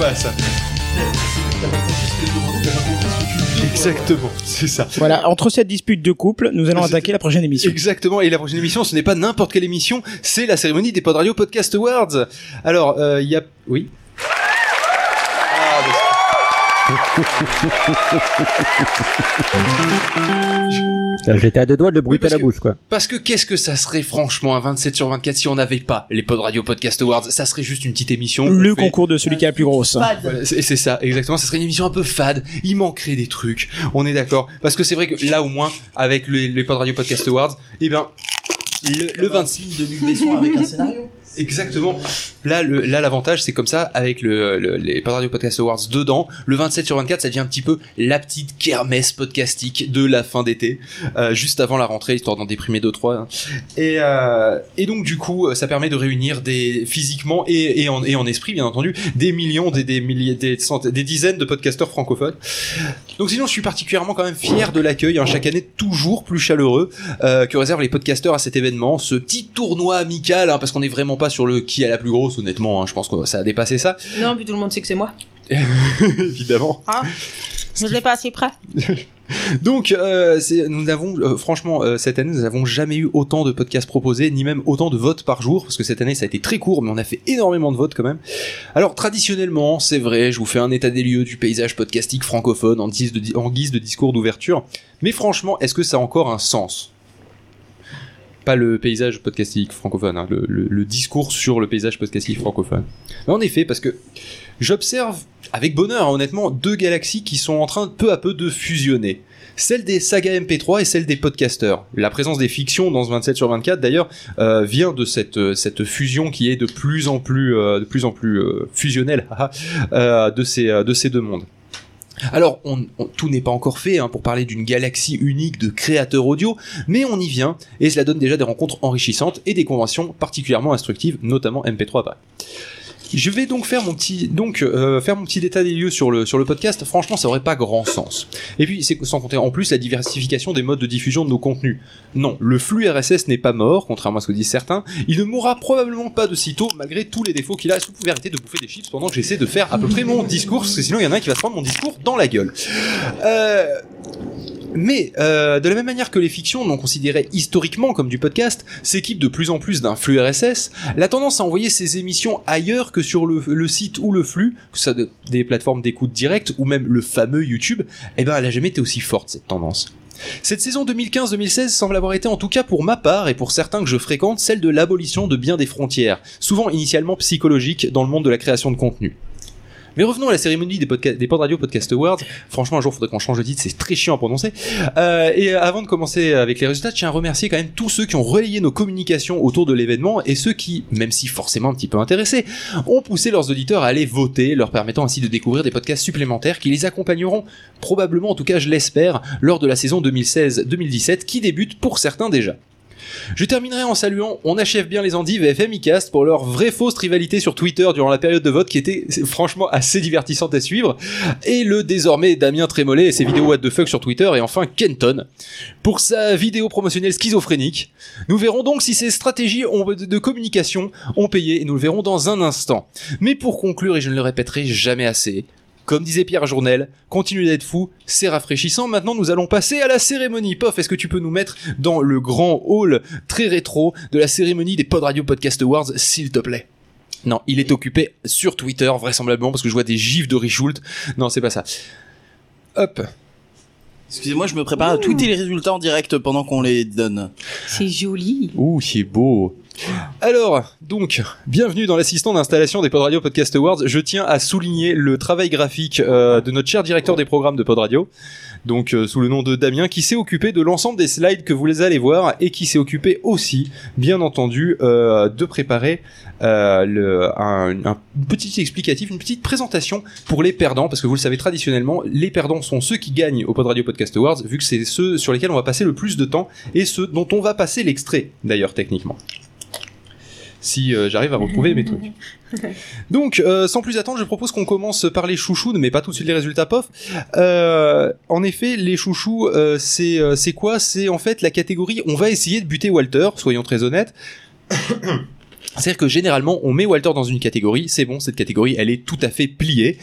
ça. Exactement, c'est ça. Voilà, entre cette dispute de couple, nous allons attaquer la prochaine émission. Exactement, et la prochaine émission, ce n'est pas n'importe quelle émission, c'est la cérémonie des Pod Radio Podcast Awards. Alors, euh, il y a... Oui J'étais à deux doigts de le bruiter Oui, à parce la bouche, quoi. Parce que qu'est-ce que ça serait franchement un 27 sur 24 si on n'avait pas les Pod Radio Podcast Awards? Ça serait juste une petite émission. Le concours de celui qui a la plus grosse. Voilà, c'est ça, exactement. Ça serait une émission un peu fade. Il manquerait des trucs. On est d'accord. Parce que c'est vrai que là, au moins, avec les, les Pod Radio Podcast Awards, eh bien, le, le 26 de avec un scénario. Exactement. Là, là, l'avantage, c'est comme ça, avec le, le- les Pod Radio Podcast Awards dedans, le 27 sur 24, ça devient un petit peu la petite kermesse podcastique de la fin d'été, euh, juste avant la rentrée, histoire d'en déprimer deux trois. hein. Et, euh, et donc, du coup, euh, ça permet de réunir des physiquement et, et, en, esprit, bien entendu, des millions, des, des des, des dizaines de podcasteurs francophones. Donc, sinon, je suis particulièrement quand même fier de l'accueil, hein, chaque année toujours plus chaleureux que réservent les podcasteurs à cet événement, ce petit tournoi amical, hein, parce qu'on n'est vraiment pas sur le qui a la plus grosse, honnêtement. hein, je pense que ça a dépassé ça, Non, puis tout le monde sait que c'est moi. évidemment. Ah, je l'ai pas assez près. Donc, euh, nous avons, euh, franchement, euh, cette année, nous n'avons jamais eu autant de podcasts proposés, ni même autant de votes par jour, parce que cette année, ça a été très court, mais on a fait énormément de votes quand même. Alors, traditionnellement, c'est vrai, je vous fais un état des lieux du paysage podcastique francophone en guise de, en guise de discours d'ouverture, mais franchement, est-ce que ça a encore un sens? Pas le paysage podcastique francophone, hein, le, discours sur le paysage podcastique francophone. En effet, parce que j'observe avec bonheur, hein, honnêtement, deux galaxies qui sont en train peu à peu de fusionner. Celle des sagas MP3 et celle des podcasters. La présence des fictions dans ce 27 sur 24, d'ailleurs, euh, vient de cette, euh, cette fusion qui est de plus en plus, euh, de plus en plus fusionnelle de ces deux mondes. Alors, tout n'est pas encore fait hein, pour parler d'une galaxie unique de créateurs audio, mais on y vient, et cela donne déjà des rencontres enrichissantes et des conventions particulièrement instructives, notamment MP3 à Paris. Je vais donc faire mon petit donc euh, faire mon petit état des lieux sur le sur le podcast. Franchement, ça aurait pas grand sens. Et puis c'est sans compter en plus la diversification des modes de diffusion de nos contenus. Non, le flux RSS n'est pas mort, contrairement à ce que disent certains. Il ne mourra probablement pas de sitôt, malgré tous les défauts qu'il a. Est-ce que vous pouvez arrêter de bouffer des chips pendant que j'essaie de faire à peu près mon discours, parce que sinon il y en a un qui va se prendre mon discours dans la gueule. Euh, mais euh, de la même manière que les fictions non considérées historiquement comme du podcast s'équipent de plus en plus d'un flux RSS, la tendance à envoyer ces émissions ailleurs que sur le, site ou le flux, que des plateformes d'écoute directe ou même le fameux YouTube, eh ben elle a jamais été aussi forte cette tendance. Cette saison 2015-2016 semble avoir été en tout cas pour ma part et pour certains que je fréquente celle de l'abolition de bien des frontières, souvent initialement psychologiques dans le monde de la création de contenu. Mais revenons à la cérémonie des, podca- des Pod Radio Podcast Awards. Franchement, un jour, faudrait qu'on change de titre, c'est très chiant à prononcer. Euh, et avant de commencer avec les résultats, je tiens à remercier quand même tous ceux qui ont relayé nos communications autour de l'événement et ceux qui, même si forcément un petit peu intéressés, ont poussé leurs auditeurs à aller voter, leur permettant ainsi de découvrir des podcasts supplémentaires qui les accompagneront, probablement, en tout cas je l'espère, lors de la saison 2016-2017 qui débute pour certains déjà. Je terminerai en saluant On achève bien les endives et FMIcast pour leur vraie fausse rivalité sur Twitter durant la période de vote qui était franchement assez divertissante à suivre. Et le désormais Damien Trémollet et ses vidéos what the fuck sur Twitter et enfin Kenton pour sa vidéo promotionnelle schizophrénique. Nous verrons donc si ces stratégies de communication ont payé et nous le verrons dans un instant. Mais pour conclure, et je ne le répéterai jamais assez, comme disait Pierre Journel, continue d'être fou, c'est rafraîchissant. Maintenant, nous allons passer à la cérémonie. Pof, est-ce que tu peux nous mettre dans le grand hall très rétro de la cérémonie des Pod Radio Podcast Awards, s'il te plaît? Non, il est occupé sur Twitter, vraisemblablement, parce que je vois des gifs de Richult. Non, c'est pas ça. Hop. Excusez-moi, je me prépare à tweeter les résultats en direct pendant qu'on les donne. C'est joli. Ouh, c'est beau. Alors, donc, bienvenue dans l'assistant d'installation des Pod Radio Podcast Awards. Je tiens à souligner le travail graphique euh, de notre cher directeur des programmes de Pod Radio, donc euh, sous le nom de Damien, qui s'est occupé de l'ensemble des slides que vous les allez voir et qui s'est occupé aussi, bien entendu, euh, de préparer un, un petit explicatif, une petite présentation pour les perdants, parce que vous le savez traditionnellement, les perdants sont ceux qui gagnent au Pod Radio Podcast Awards, vu que c'est ceux sur lesquels on va passer le plus de temps et ceux dont on va passer l'extrait, d'ailleurs techniquement si euh, j'arrive à retrouver mes trucs. Donc, euh, sans plus attendre, je propose qu'on commence par les chouchous, mais pas tout de suite les résultats pof. Euh, en effet, les chouchous, euh, c'est euh, c'est quoi? C'est en fait la catégorie. On va essayer de buter Walter, soyons très honnêtes. C'est-à-dire que généralement, on met Walter dans une catégorie, c'est bon, cette catégorie, elle est tout à fait pliée.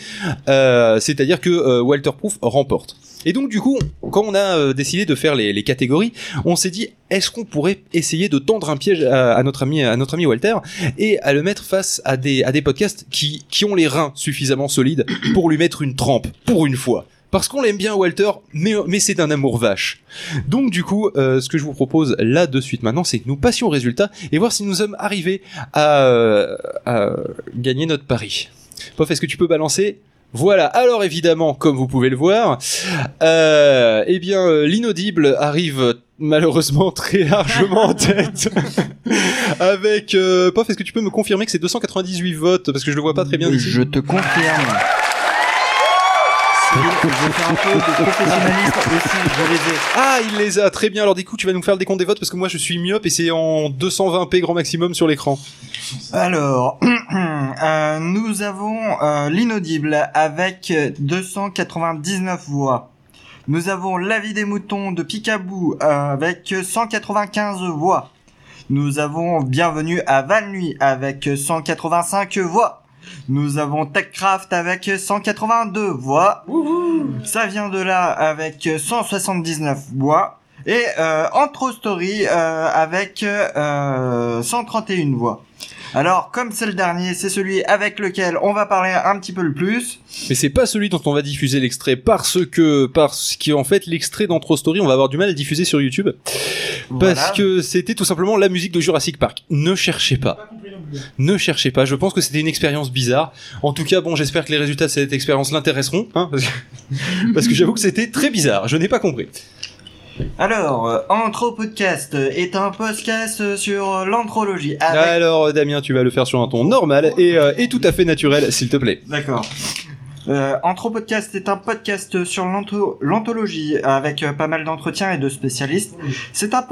Euh, C'est-à-dire que euh, Walter Proof remporte. Et donc du coup, quand on a euh, décidé de faire les, catégories, on s'est dit, est-ce qu'on pourrait essayer de tendre un piège à, à notre ami, à notre ami Walter, et à le mettre face à des, à des podcasts qui, qui ont les reins suffisamment solides pour lui mettre une trempe, pour une fois. Parce qu'on l'aime bien Walter, mais, mais c'est un amour vache. Donc du coup, euh, ce que je vous propose là de suite maintenant, c'est que nous passions au résultat et voir si nous sommes arrivés à, euh, à gagner notre pari. Pof, est-ce que tu peux balancer? Voilà, alors évidemment, comme vous pouvez le voir, euh, eh bien, euh, l'inaudible arrive malheureusement très largement en tête. Avec, euh, Pof, est-ce que tu peux me confirmer que c'est 298 votes? Parce que je le vois pas très bien ici. Je te confirme. C'est- Je fais un peu de professionnalisme aussi, je les ai. Ah, il les a, très bien. Alors du coup, tu vas nous faire le décompte des votes parce que moi je suis myope et c'est en 220p grand maximum sur l'écran. Alors, euh, nous avons euh, l'inaudible avec 299 voix. Nous avons l'avis des moutons de Picaboo euh, avec 195 voix. Nous avons Bienvenue à Val-Nuit avec 185 voix. Nous avons TechCraft avec 182 voix. Ça vient de là avec 179 voix. Et euh, Antro Story euh, avec euh, 131 voix. Alors, comme c'est le dernier, c'est celui avec lequel on va parler un petit peu le plus. Mais c'est pas celui dont on va diffuser l'extrait parce que parce qu'en fait l'extrait d'Antro Story, on va avoir du mal à le diffuser sur YouTube parce que c'était tout simplement la musique de Jurassic Park. Ne cherchez pas. Ne cherchez pas. Je pense que c'était une expérience bizarre. En tout cas, bon, j'espère que les résultats de cette expérience l'intéresseront, hein, parce que, parce que j'avoue que c'était très bizarre. Je n'ai pas compris. Alors, euh, Antro Podcast est un podcast sur l'anthropologie. Avec... Alors, Damien, tu vas le faire sur un ton normal et, euh, et tout à fait naturel, s'il te plaît. D'accord. Euh, Antro Podcast est un podcast sur l'anthologie avec euh, pas mal d'entretiens et de spécialistes. C'est un,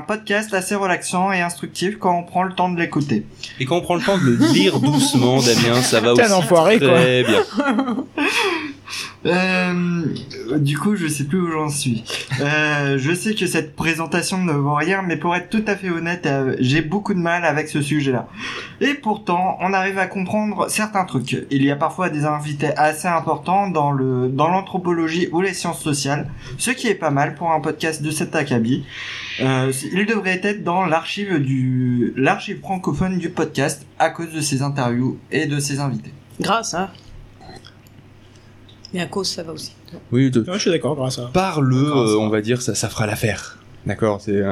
podcast assez relaxant et instructif quand on prend le temps de l'écouter. Et quand on prend le temps de le lire doucement, Damien, ça va aussi un enfoiré, quoi. très bien. Euh, du coup, je sais plus où j'en suis. Euh, je sais que cette présentation ne vaut rien, mais pour être tout à fait honnête, euh, j'ai beaucoup de mal avec ce sujet-là. Et pourtant, on arrive à comprendre certains trucs. Il y a parfois des invités assez importants dans le dans l'anthropologie ou les sciences sociales, ce qui est pas mal pour un podcast de cet acabit. Il devrait être dans l'archive du l'archive francophone du podcast à cause de ses interviews et de ses invités. Grâce, hein. Mais à cause, ça va aussi. Oui, de... Ouais, je suis d'accord, grâce à. par-le, euh, on va dire, ça, ça fera l'affaire. D'accord, c'est.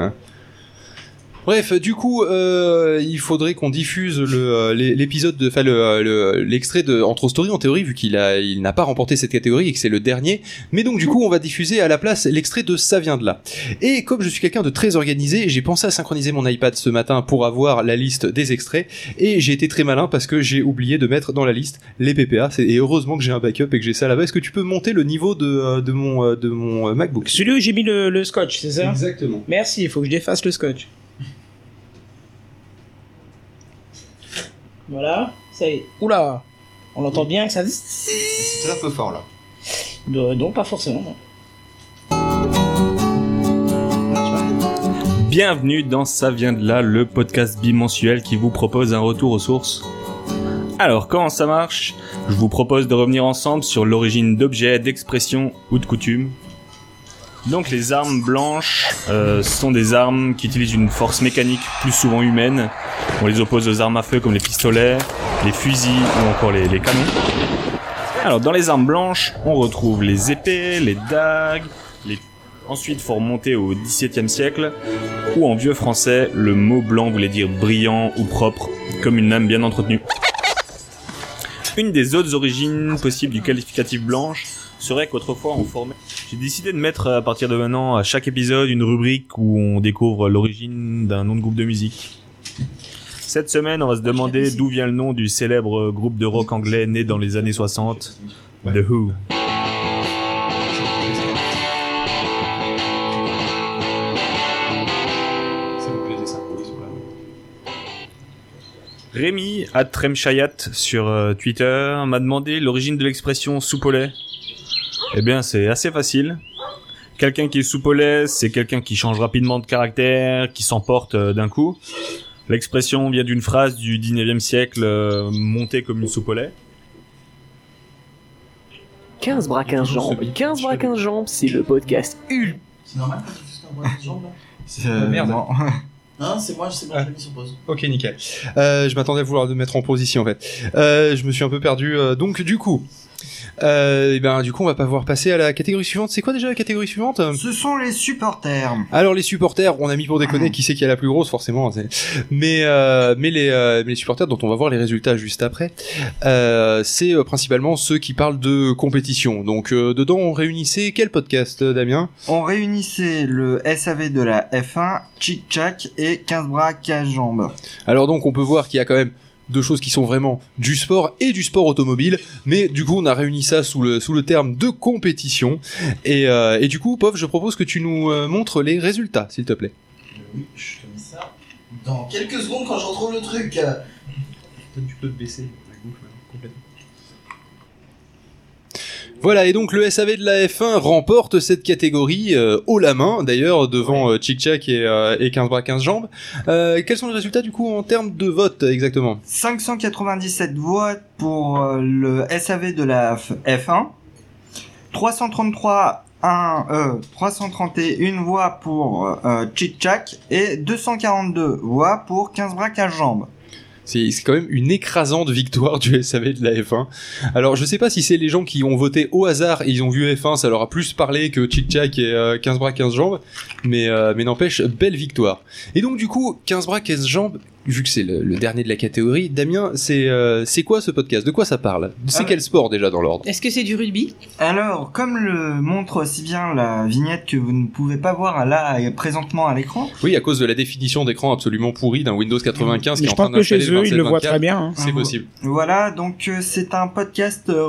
Bref, du coup, euh, il faudrait qu'on diffuse le euh, l'é- l'épisode de, enfin le euh, le- l'extrait de Entre Story en théorie vu qu'il a il n'a pas remporté cette catégorie et que c'est le dernier. Mais donc du coup, on va diffuser à la place l'extrait de Ça vient de là. Et comme je suis quelqu'un de très organisé, j'ai pensé à synchroniser mon iPad ce matin pour avoir la liste des extraits et j'ai été très malin parce que j'ai oublié de mettre dans la liste les PPA. Et heureusement que j'ai un backup et que j'ai ça là-bas. Est-ce que tu peux monter le niveau de euh, de mon de mon MacBook? Celui où j'ai mis le, le scotch, c'est ça? Exactement. Merci, il faut que je défasse le scotch. Voilà, ça y est. Oula On l'entend bien que ça... C'est un peu fort là. Euh, Non, pas forcément. non. Bienvenue dans Ça vient de là, le podcast bimensuel qui vous propose un retour aux sources. Alors, comment ça marche? Je vous propose de revenir ensemble sur l'origine d'objets, d'expressions ou de coutumes. Donc les armes blanches euh, sont des armes qui utilisent une force mécanique plus souvent humaine. On les oppose aux armes à feu comme les pistolets, les fusils ou encore les, canons. Alors dans les armes blanches, on retrouve les épées, les dagues, les... ensuite faut remonter au XVIIe siècle, ou en vieux français, le mot blanc voulait dire brillant ou propre, comme une lame bien entretenue. Une des autres origines possibles du qualificatif blanche serait qu'autrefois on formait... J'ai décidé de mettre à partir de maintenant à chaque épisode une rubrique où on découvre l'origine d'un nom de groupe de musique. Cette semaine, on va se demander d'où vient le nom du célèbre groupe de rock anglais né dans les années 60, The Who. Rémi, at Tremchayat sur euh, Twitter, m'a demandé l'origine de l'expression soupe au lait. Eh bien, c'est assez facile. Quelqu'un qui est soupe au lait, c'est quelqu'un qui change rapidement de caractère, qui s'emporte euh, d'un coup. L'expression vient d'une phrase du 19e siècle euh, montée comme une soupe au lait. 15 bras 15 jambes. 15 bras 15 jambes, c'est le podcast ultime. C'est normal tu un bras là C'est- Ah, merde. non. Non, c'est moi, c'est moi, je l'ai mis sur pause. Ok, nickel. Euh, je m'attendais à vouloir le mettre en pause ici en fait. Euh, je me suis un peu perdu. euh, donc du coup, euh, eh ben du coup, on va pas pouvoir passer à la catégorie suivante. C'est quoi déjà la catégorie suivante? Ce sont les supporters. Alors les supporters, on a mis pour déconner qui c'est qui a la plus grosse forcément, c'est- mais euh, mais les euh, mais les supporters dont on va voir les résultats juste après, c'est principalement ceux qui parlent de compétition. Donc dedans on réunissait quel podcast, Damien? On réunissait le SAV de la F1, Chic Chac et 15 bras 15 jambes. Alors donc on peut voir qu'il y a quand même deux choses qui sont vraiment du sport et du sport automobile, mais du coup on a réuni ça sous le sous le terme de compétition et euh, et du coup Pov, je propose que tu nous euh, montres les résultats, s'il te plaît. Oui, je te mets ça dans quelques secondes quand je retrouve le truc. Tu peux te baisser complètement. Voilà, et donc le SAV de la F1 remporte cette catégorie euh, haut la main, d'ailleurs, devant euh, Chic Chac et, euh, et 15 bras 15 jambes. Euh, quels sont les résultats du coup en termes de vote exactement? 597 voix pour euh, le SAV de la F- F1. 333 un, euh, 331 voix pour euh, Chic Chac et 242 voix pour 15 bras 15 jambes. C'est quand même une écrasante victoire du SAV de la F1. Alors je sais pas si c'est les gens qui ont voté au hasard et ils ont vu F1, ça leur a plus parlé que Chic Chac et euh, 15 bras 15 jambes, mais euh, mais n'empêche belle victoire. Et donc du coup 15 bras 15 jambes, vu que c'est le, le dernier de la catégorie, Damien, c'est euh, c'est quoi ce podcast? De quoi ça parle? C'est Ah. quel sport déjà dans l'ordre? Est-ce que c'est du rugby? Alors, comme le montre si bien la vignette que vous ne pouvez pas voir là et présentement à l'écran, Oui, à cause de la définition d'écran absolument pourrie d'un Windows 95 qui est Je en train pense que chez eux, le ils le voient 27-24. très bien. hein. C'est possible. voilà, donc euh, c'est un podcast euh,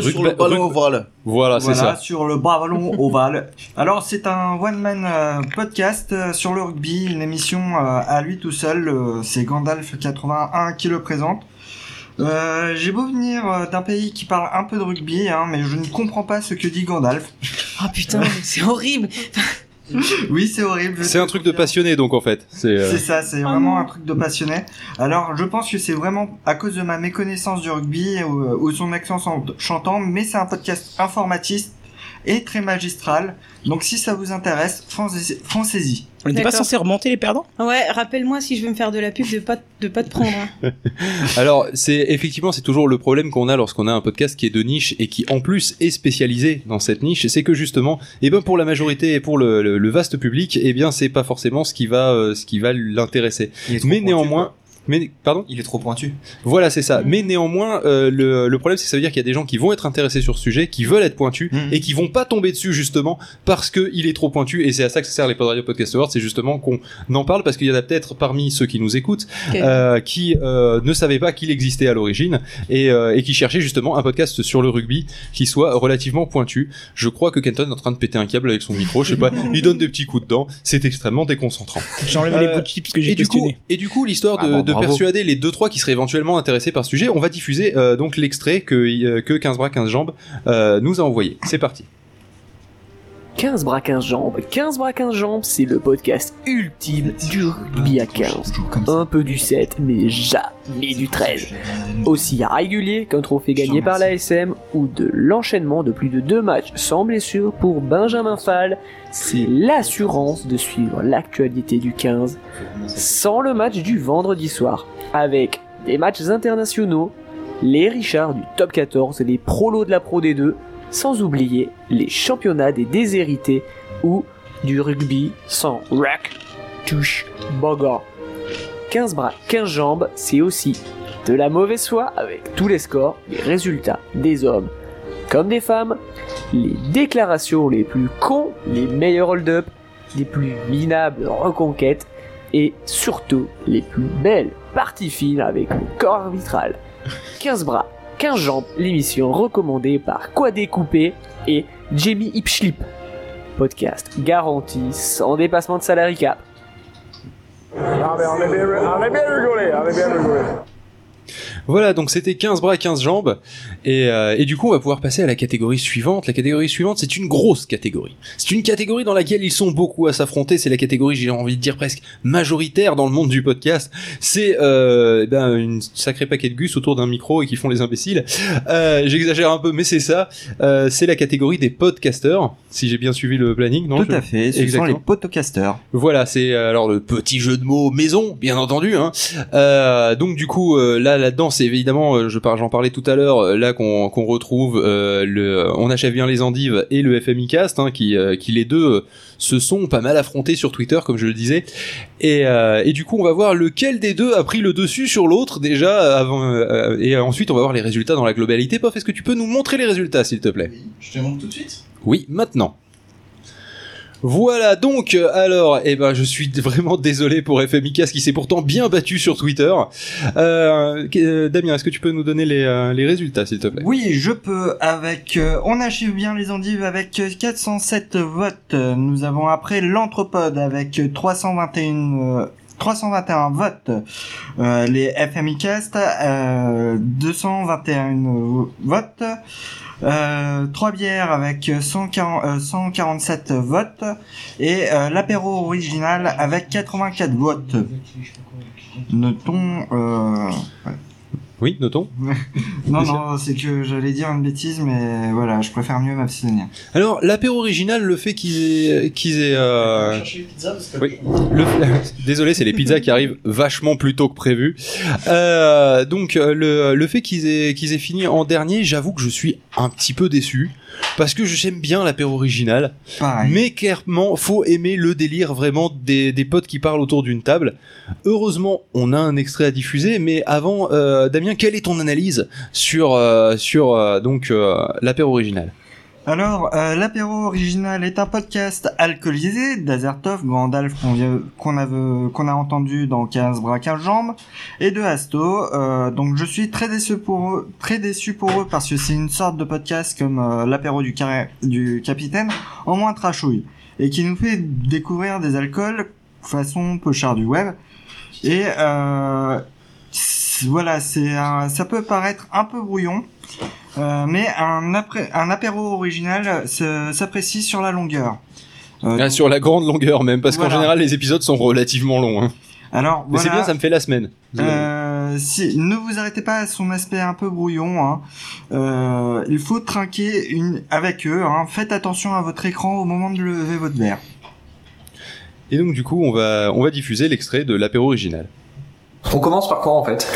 Sur Rugby- le ballon rugby- ovale. Voilà, c'est Voilà, ça. sur le ballon ovale. Alors c'est un one-man euh, podcast euh, sur le rugby, une émission euh, à lui tout seul. euh, c'est Gandalf 81 qui le présente. Euh, J'ai beau venir euh, d'un pays qui parle un peu de rugby, hein, mais je ne comprends pas ce que dit Gandalf. Oh putain, c'est horrible. Oui, c'est horrible. C'est un truc de passionné donc en fait. C'est euh, C'est ça, c'est vraiment non. un truc de passionné. Alors, je pense que c'est vraiment à cause de ma méconnaissance du rugby ou, ou son accent chan- chantant, mais c'est un podcast informatiste et très magistral. Donc, si ça vous intéresse, foncez- foncez-y. On n'était pas censé remonter les perdants? Ouais, rappelle-moi si je veux me faire de la pub de pas de pas te prendre. hein. Alors, c'est effectivement c'est toujours le problème qu'on a lorsqu'on a un podcast qui est de niche et qui en plus est spécialisé dans cette niche, c'est que justement, eh ben pour la majorité et pour le, le- le vaste public, eh bien c'est pas forcément ce qui va euh, ce qui va l'intéresser. Mais néanmoins. Mais pardon? Il est trop pointu. Voilà, c'est ça. Mm. Mais néanmoins, euh, le, le problème, c'est que ça veut dire qu'il y a des gens qui vont être intéressés sur ce sujet, qui veulent être pointus, Mm. et qui vont pas tomber dessus justement parce que il est trop pointu. Et c'est à ça que ça sert les Pod Radio Podcast Awards, c'est justement qu'on en parle parce qu'il y en a peut-être parmi ceux qui nous écoutent euh, qui euh, ne savaient pas qu'il existait à l'origine et, euh, et qui cherchaient justement un podcast sur le rugby qui soit relativement pointu. Je crois que Kenton est en train de péter un câble avec son micro. Je sais pas, il donne des petits coups dedans. C'est extrêmement déconcentrant. J'enlève Euh, les bouts de chips que j'ai Et du coup, questionné. et du coup, l'histoire de, Ah bon, de bravo. persuader les deux trois qui seraient éventuellement intéressés par ce sujet, on va diffuser euh, donc l'extrait que euh, que 15 bras 15 jambes euh, nous a envoyé. C'est parti. 15 bras 15 jambes. 15 bras 15 jambes, c'est le podcast ultime du rugby à 15. Un peu du 7, mais jamais du 13. Aussi régulier qu'un trophée gagné par la SM ou de l'enchaînement de plus de deux matchs sans blessure pour Benjamin Fall, c'est l'assurance de suivre l'actualité du 15 sans le match du vendredi soir, avec des matchs internationaux, les Richards du top 14 et les prolos de la Pro D2, sans oublier les championnats des déshérités ou du rugby sans rack, touche, bogor. 15 bras, 15 jambes, c'est aussi de la mauvaise foi avec tous les scores, les résultats des hommes comme des femmes, les déclarations les plus cons, les meilleurs hold-up, les plus minables reconquêtes et surtout les plus belles parties fines avec le corps arbitral. 15 bras, 15 jambes, l'émission recommandée par Quoi Découper et Jamie Hipschlip. Podcast garanti sans dépassement de salary cap. Voilà, donc c'était 15 bras, 15 jambes. Et, euh, et du coup, on va pouvoir passer à la catégorie suivante. La catégorie suivante, c'est une grosse catégorie. C'est une catégorie dans laquelle ils sont beaucoup à s'affronter. C'est la catégorie, j'ai envie de dire presque majoritaire dans le monde du podcast. C'est euh, eh ben, une sacrée paquet de gus autour d'un micro et qui font les imbéciles. Euh, J'exagère un peu, mais c'est ça. Euh, c'est la catégorie des podcasters, si j'ai bien suivi le planning. Non Tout je- à fait, ce sont Exactement. les podcasters. Voilà, c'est euh, alors le petit jeu de mots maison, bien entendu. Hein. Euh, donc du coup, là, là-dedans, c'est évidemment, euh, je par- j'en parlais tout à l'heure, euh, là qu'on retrouve euh, le, on achève bien les endives et le FMI Cast, hein, qui, euh, qui les deux euh, se sont pas mal affrontés sur Twitter, comme je le disais. Et, et du coup, on va voir lequel des deux a pris le dessus sur l'autre déjà avant, et ensuite on va voir les résultats dans la globalité. Pof, est-ce que tu peux nous montrer les résultats, s'il te plaît? Je te montre tout de suite. oui, maintenant. Voilà donc euh, alors eh ben je suis vraiment désolé pour FMICAS qui s'est pourtant bien battu sur Twitter. Euh, euh, Damien, est-ce que tu peux nous donner les, résultats s'il te plaît? Oui, je peux. Avec, on achève bien les endives avec euh, 407 votes. Nous avons après l'anthropode avec euh, 321. euh, 321 votes. Les FMI Cast, euh, 221 votes. Euh, trois bières avec 140, euh, 147 votes et euh, l'apéro original avec 84 votes. Notons euh, Oui, notons. non, non, c'est que j'allais dire une bêtise, mais voilà, je préfère mieux m'abstenir. Alors l'apéro original, le fait qu'ils aient, qu'ils aient euh, Oui. Le... Désolé, c'est les pizzas qui arrivent vachement plus tôt que prévu. Euh, donc euh, le, le fait qu'ils aient, qu'ils aient fini en dernier, j'avoue que je suis un petit peu déçu. Parce que j'aime bien l'apéro original. Pareil. Mais clairement, faut aimer le délire vraiment des, des potes qui parlent autour d'une table. Heureusement, on a un extrait à diffuser, mais avant, euh, Damien, quelle est ton analyse sur euh, sur euh, donc euh, l'apéro original? Alors, euh, l'apéro original est un podcast alcoolisé d'Azertov, Gandalf qu'on qu'on a, entendu dans 15 bras 15 jambes, et de Asto. Euh, donc je suis très déçu pour eux, très déçu pour eux parce que c'est une sorte de podcast comme euh, l'apéro du, du capitaine, en moins trashouille, et qui nous fait découvrir des alcools façon cher du web. Et euh, voilà, c'est ça peut paraître un peu brouillon. Euh, mais un, après, un apéro original se- s'apprécie sur la longueur. Euh, Ah, Sur la grande longueur même, parce qu'en général, les épisodes sont relativement longs. Hein. alors, Mais c'est bien, ça me fait la semaine. euh, si, ne vous arrêtez pas à son aspect un peu brouillon. Hein. Euh, il faut trinquer une, avec eux. Hein. Faites attention à votre écran au moment de lever votre verre. Et donc du coup, on va on va diffuser l'extrait de l'apéro original. On commence par quoi en fait?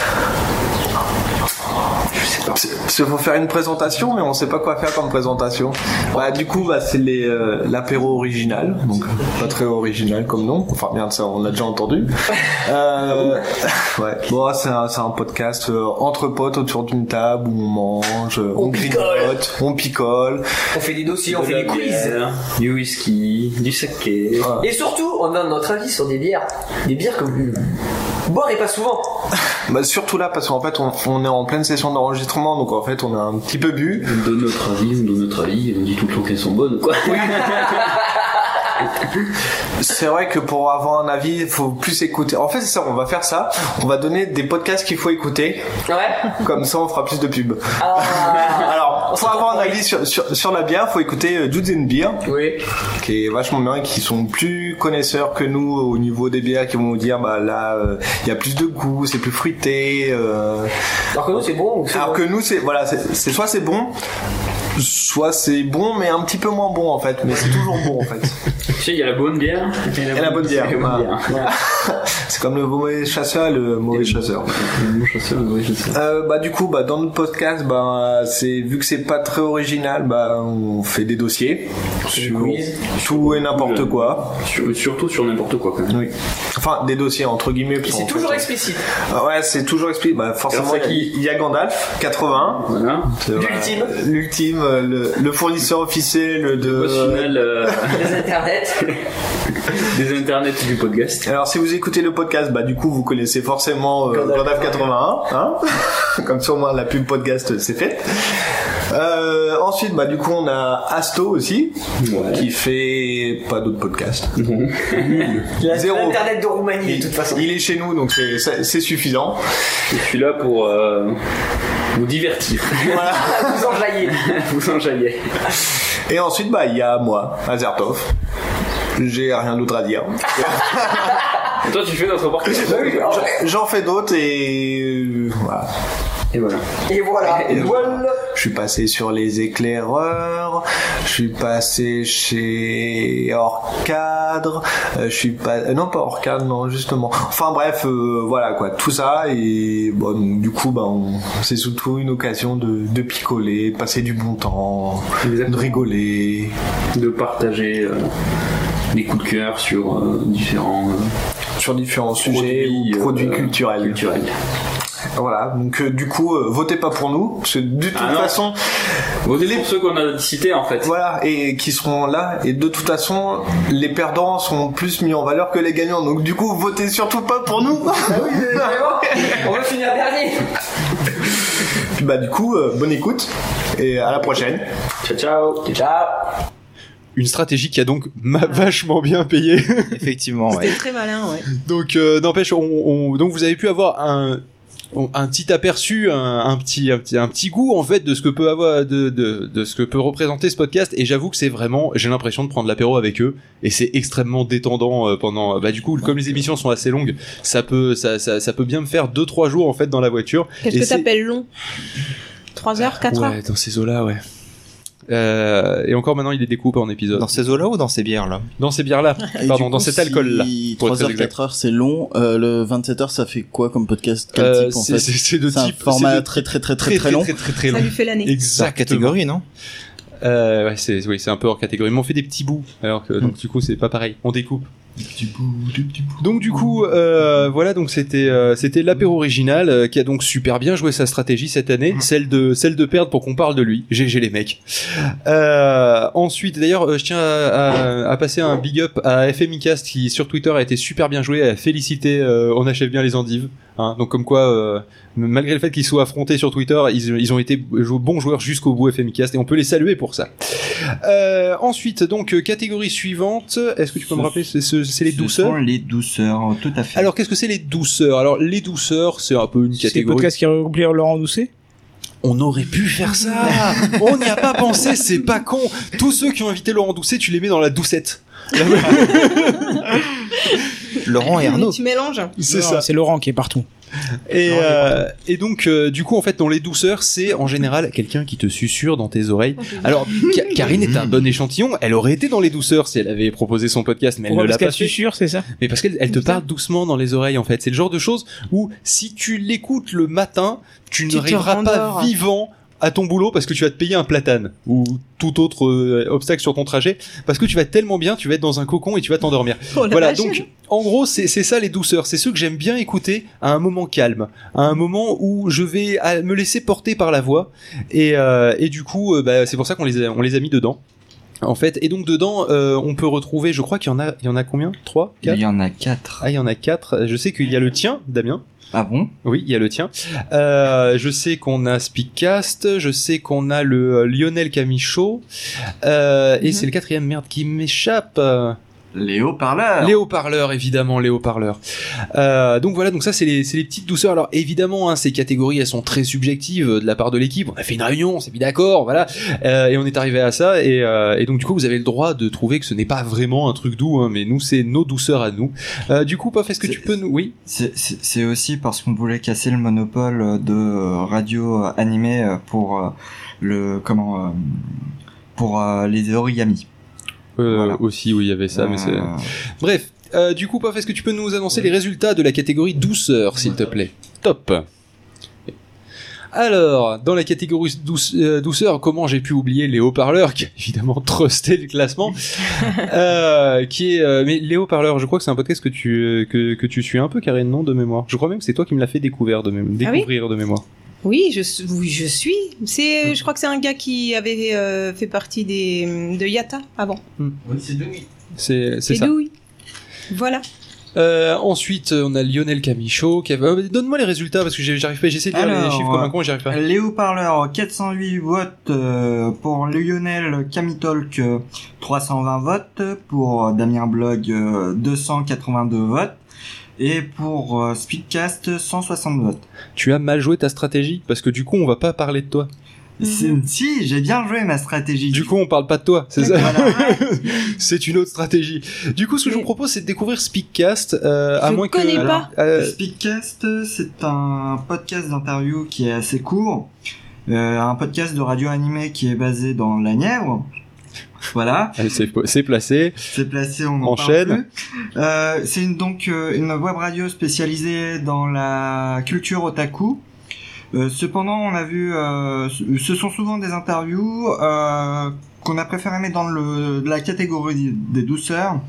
Sais pas. Il faut faire une présentation, mais on sait pas quoi faire comme présentation. Bah, du coup, bah, c'est les, euh, l'apéro original, donc pas très original comme nom. Enfin, bien ça, on l'a déjà entendu. Euh, ouais. Bon, c'est un, c'est un podcast euh, entre potes autour d'une table où on mange, euh, on, grignote, on picole. On fait des dossiers, on De fait des quiz. Du whisky, du saké. Et surtout, on donne notre avis sur des bières. Des bières que vous boirez pas souvent. Bah, surtout là, parce qu'en fait, on, on est en pleine session d'enregistrement, donc en fait, on a un petit peu bu. On donne notre avis, on donne notre avis, on dit tout le temps qu'elles sont bonnes, quoi. C'est vrai que pour avoir un avis, il faut plus écouter. En fait, c'est ça, on va faire ça. On va donner des podcasts qu'il faut écouter. Ouais. Comme ça, on fera plus de pub. Ah. Alors, pour avoir un avis sur, sur, sur la bière, faut écouter euh, Dudes and Beer, Oui. qui est vachement bien, et qui sont plus connaisseurs que nous au niveau des bières, qui vont nous dire, bah là, euh, il y a plus de goût, c'est plus fruité. Euh... Alors que nous, c'est bon. ou Alors bon que nous, c'est voilà, c'est soit c'est bon, soit c'est bon, mais un petit peu moins bon en fait. Mais c'est toujours bon en fait. Tu sais, il y a la bonne bière. Et la bonne bière. Et la bonne voilà. bière. C'est comme le mauvais chasseur et le mauvais chasseur. Le bon chasseur, le mauvais chasseur. Euh, bah du coup bah dans notre podcast bah c'est vu que c'est pas très original bah on fait des dossiers sur quiz. tout et n'importe quoi. Sur- surtout sur n'importe quoi, quand même. Oui. Enfin des dossiers entre guillemets. C'est toujours fait, explicite. Ah ouais c'est toujours expliqué. Bah forcément il y a- Gandalf 80. Voilà. C'est, voilà, L'ultime. L'ultime euh, le, le fournisseur officiel de. Boss final euh, Les internets. des internets du podcast. Alors si vous écoutez le podcast, bah du coup vous connaissez forcément euh, Gandalf Gandalf 81, hein Comme ça au moins la pub podcast c'est fait. Euh, ensuite, bah, du coup, on a Asto aussi, qui fait pas d'autres podcasts. Zéro. L'internet de Roumanie, de toute façon. Il est chez nous, donc c'est- c'est c'est suffisant. Je suis là pour euh, vous divertir. Voilà. vous enjailler. vous enjailler. Et ensuite, bah, il y a moi, Azertov. J'ai rien d'autre à dire. Toi, tu fais notre reportage. J'en fais d'autres et euh, voilà. Et voilà. Et voilà. Et voilà. Je suis passé sur les éclaireurs, je suis passé chez Orcadre, euh, je suis pas euh, non pas Orcadre non justement. Enfin bref euh, voilà quoi tout ça et bon donc, du coup bah on- c'est surtout une occasion de, de picoler, passer du bon temps, de rigoler, de partager euh, des coups de cœur sur euh, différents sur différents sujets ou produits culturels. culturels. Voilà donc euh, du coup euh, votez pas pour nous parce que de toute Ah façon Votez pour ceux qu'on a cités en fait. Voilà, et qui seront là. Et de toute façon, les perdants seront plus mis en valeur que les gagnants. Donc du coup, votez surtout pas pour nous. On veut finir dernier. Puis bah du coup, euh, bonne écoute et à la prochaine. Ciao ciao. Ciao. Une stratégie qui a donc ma- vachement bien payé. Effectivement, C'était ouais. très malin, ouais. donc euh, n'empêche, on, on- donc vous avez pu avoir un un petit aperçu, un, un petit, un petit, un petit goût en fait de ce que peut avoir, de, de, de ce que peut représenter ce podcast. Et j'avoue que c'est vraiment, j'ai l'impression de prendre l'apéro avec eux, et c'est extrêmement détendant euh, pendant. Bah du coup, comme les émissions sont assez longues, ça peut, ça, ça, ça peut bien me faire deux trois jours en fait dans la voiture. Qu'est-ce Et que t'appelles long? 3 heures, 4 heures? Ouais, dans ces eaux-là, ouais. Euh, et encore maintenant, il les découpe en épisodes. Dans ces eaux-là ou dans ces bières-là? Dans ces bières-là, pardon, du dans coup, cet si alcool-là. pour être 3 très heures, exact. 4 heures, c'est long. Euh, le 27 heures, ça fait quoi comme podcast? Quel Euh, type en c'est- fait? c'est- c'est de un type- format c'est de très, très très très très très long. très très très Ça long. lui fait l'année. Exactement. catégorie, non? Euh, ouais, c'est oui, c'est un peu hors catégorie. Mais on fait des petits bouts, alors que donc du coup c'est pas pareil. On découpe. Donc du coup, euh, voilà, donc c'était euh, c'était l'apéro original euh, qui a donc super bien joué sa stratégie cette année, celle de celle de perdre pour qu'on parle de lui. GG les mecs. Euh, ensuite, d'ailleurs, je tiens à, à- à passer un big up à FMIcast qui sur Twitter a été super bien joué, a félicité. on achève bien les endives. Hein, donc comme quoi, malgré le fait qu'ils soient affrontés sur Twitter, ils, ils ont été bons joueurs jusqu'au bout FMIcast et on peut les saluer pour ça. Euh, ensuite, donc euh, catégorie suivante. Est-ce que tu peux me rappeler C'est ce- c'est les Ce douceurs. sont les douceurs, tout à fait. Alors qu'est-ce que c'est les douceurs? Alors les douceurs, c'est un peu une C'est le catégorie. podcast qui remplit Laurent Doucet? On aurait pu faire ça. On n'y a pas pensé, c'est pas con. Tous ceux qui ont invité Laurent Doucet, tu les mets dans la doucette. Laurent et Arnaud. tu mélanges. C'est ça. C'est Laurent qui est partout. Et, euh, et donc, euh, du coup, en fait, dans les douceurs, c'est en général quelqu'un qui te susurre dans tes oreilles. Alors, Ka- Karine est un bon échantillon. Elle aurait été dans les douceurs si elle avait proposé son podcast, mais elle Pourquoi ne Parce l'a pas susurre, c'est ça Mais parce qu'elle elle te parle doucement dans les oreilles, en fait. C'est le genre de choses où, si tu l'écoutes le matin, tu ne Tu te arriveras pas vivant à ton boulot parce que tu vas te payer un platane ou tout autre euh, obstacle sur ton trajet parce que tu vas tellement bien, tu vas être dans un cocon et tu vas t'endormir. Oh voilà, vache. donc en gros, c'est ça les douceurs. C'est ceux que j'aime bien écouter à un moment calme, à un moment où je vais à- me laisser porter par la voix. Et, euh, et du coup, euh, bah, c'est pour ça qu'on les, a, on les a mis dedans. En fait, et donc dedans, euh, on peut retrouver, je crois qu'il y en a, il y en a combien? Trois, Il y en a quatre. Ah, il y en a quatre. Je sais qu'il y a le tien, Damien. Ah bon? Oui, il y a le tien. Euh, je sais qu'on a Speakcast, je sais qu'on a le euh, Lionel Camichaud, euh, et c'est le quatrième merde qui m'échappe. Les haut-parleurs. Les haut-parleurs, évidemment, les haut-parleurs. Euh, donc voilà, donc ça c'est les, les petites douceurs. Alors évidemment, hein, ces catégories, elles sont très subjectives euh, de la part de l'équipe. On a fait une réunion, on s'est mis d'accord, voilà, Euh, et on est arrivé à ça. Et, euh, et donc du coup, vous avez le droit de trouver que ce n'est pas vraiment un truc doux, hein, mais nous c'est nos douceurs à nous. Euh, du coup, Pof, est-ce que tu peux nous, oui? C'est- aussi parce qu'on voulait casser le monopole de euh, radio animée pour le comment pour les origamis. Aussi, oui, il y avait ça, mais c'est. Euh, Bref, euh, du coup, Pof, est-ce que tu peux nous annoncer les résultats de la catégorie douceur, s'il te plaît? Top. Alors, dans la catégorie douce- euh, douceur, comment j'ai pu oublier les haut-parleurs, qui a évidemment trusté le classement, euh, qui est, euh, mais les haut-parleurs, je crois que c'est un podcast que tu euh, que, que tu suis un peu, Karine, non, de mémoire. Je crois même que c'est toi qui me l'as fait découvrir de, mé- Ah oui? découvrir de mémoire. Oui, je, suis- oui, je suis. C'est, je crois que c'est un gars qui avait euh, fait partie des de Yata avant. C'est c'est Et ça. Douille. Voilà. Euh, ensuite, on a Lionel Camichaud. Qui avait... euh, Donne-moi les résultats parce que j'ai- j'arrive pas. J'essaie de lire les chiffres comme un con et j'arrive pas. Les haut-parleurs, 408 votes pour Lionel Camitalk, euh, 320 votes. Pour Damien Blog, euh, 282 votes. Et pour euh, Speedcast, 160 votes. Tu as mal joué ta stratégie parce que du coup, on va pas parler de toi. C'est- Si, j'ai bien joué ma stratégie. Du coup, on parle pas de toi, c'est ça Voilà. C'est une autre stratégie. Du coup, ce que je vous propose, c'est de découvrir Speakcast, euh, à moins que. connais pas. Euh, Speedcast, c'est un podcast d'interview qui est assez court. Euh, un podcast de radio animé qui est basé dans la Nièvre. Voilà. c'est c'est placé. C'est placé, on en Enchaîne. Euh, c'est une, donc euh, une web radio spécialisée dans la culture otaku. Euh, cependant, on a vu, euh, ce sont souvent des interviews qu'on a préféré mettre dans le, la catégorie des douceurs.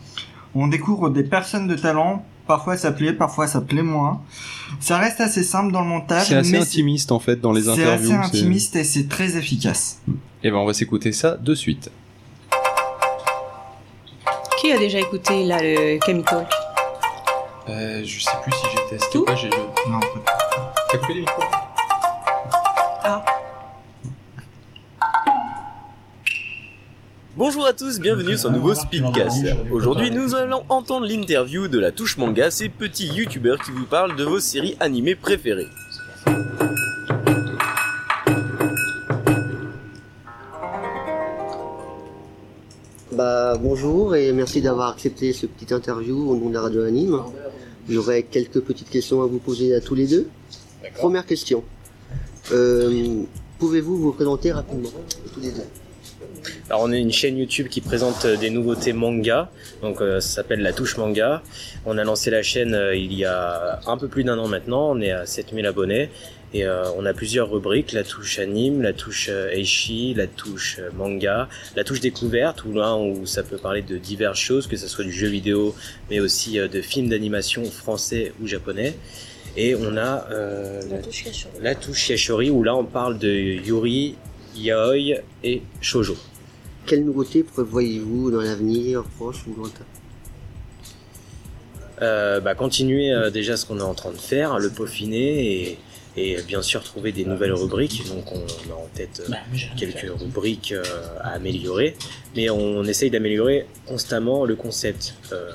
On découvre des personnes de talent. Parfois ça plaît, parfois ça plaît moins. Ça reste assez simple dans le montage. C'est assez mais intimiste en fait dans les C'est interviews. assez intimiste et c'est très efficace. Et ben, on va s'écouter ça de suite. Qui a déjà écouté là le Euh, je sais plus si j'ai testé ou pas. J'ai. Non, T'as coupé les micros Bonjour à tous, bienvenue sur un nouveau Speedcast. Aujourd'hui, nous allons entendre l'interview de la touche manga, ces petits youtubeurs qui vous parlent de vos séries animées préférées. Bah bonjour et merci d'avoir accepté ce petit interview au nom de la radio Anime. J'aurais quelques petites questions à vous poser à tous les deux. Première question. Euh, Pouvez-vous vous présenter rapidement tous les deux? Alors on est une chaîne YouTube qui présente euh, des nouveautés manga, donc euh, ça s'appelle La Touche Manga. On a lancé la chaîne euh, il y a un peu plus d'un an maintenant, on est à 7000 abonnés et euh, on a plusieurs rubriques, la touche anime, la touche euh, eishi, la touche euh, manga, la touche découverte où là où ça peut parler de diverses choses, que ce soit du jeu vidéo mais aussi euh, de films d'animation français ou japonais. Et on a euh, la, la touche Yashori où là on parle de Yuri, Yaoi et Shoujo. Quelles nouveautés prévoyez-vous dans l'avenir, proche ou lointain? Euh, bah, continuer euh, déjà ce qu'on est en train de faire, le peaufiner et, et bien sûr trouver des nouvelles rubriques. Donc on a en tête euh, quelques rubriques euh, à améliorer, mais on essaye d'améliorer constamment le concept. Euh,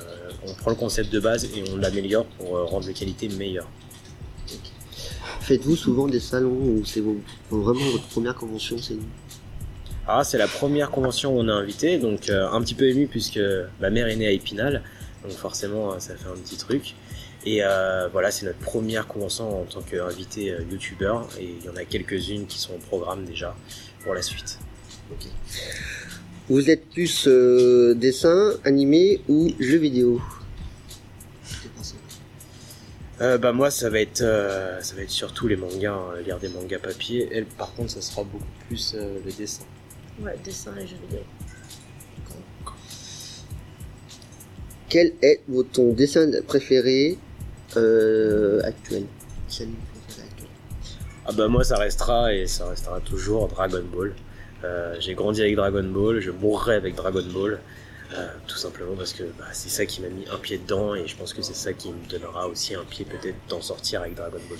on prend le concept de base et on l'améliore pour rendre les qualités meilleures. Faites-vous souvent des salons ou c'est vos- vraiment votre première convention c'est Ah, c'est la première convention où on est invité, donc euh, un petit peu ému puisque ma mère est née à Épinal, donc forcément euh, ça fait un petit truc. Et euh, voilà, c'est notre première convention en tant qu'invité euh, youtubeur, et il y en a quelques-unes qui sont au programme déjà pour la suite. Vous êtes plus euh, dessin, animé ou jeu vidéo? Euh, bah moi ça va être euh, ça va être surtout les mangas, hein, lire des mangas papier. Elle par contre ça sera beaucoup plus euh, le dessin. Ouais, dessin et jeux vidéo. Quel est votre ton dessin préféré? Euh, actuel Ah bah moi ça restera et ça restera toujours Dragon Ball. Euh, j'ai grandi avec Dragon Ball, je mourrai avec Dragon Ball. euh, tout simplement parce que bah, c'est ça qui m'a mis un pied dedans et je pense que c'est ça qui me donnera aussi un pied peut-être d'en sortir avec Dragon Ball.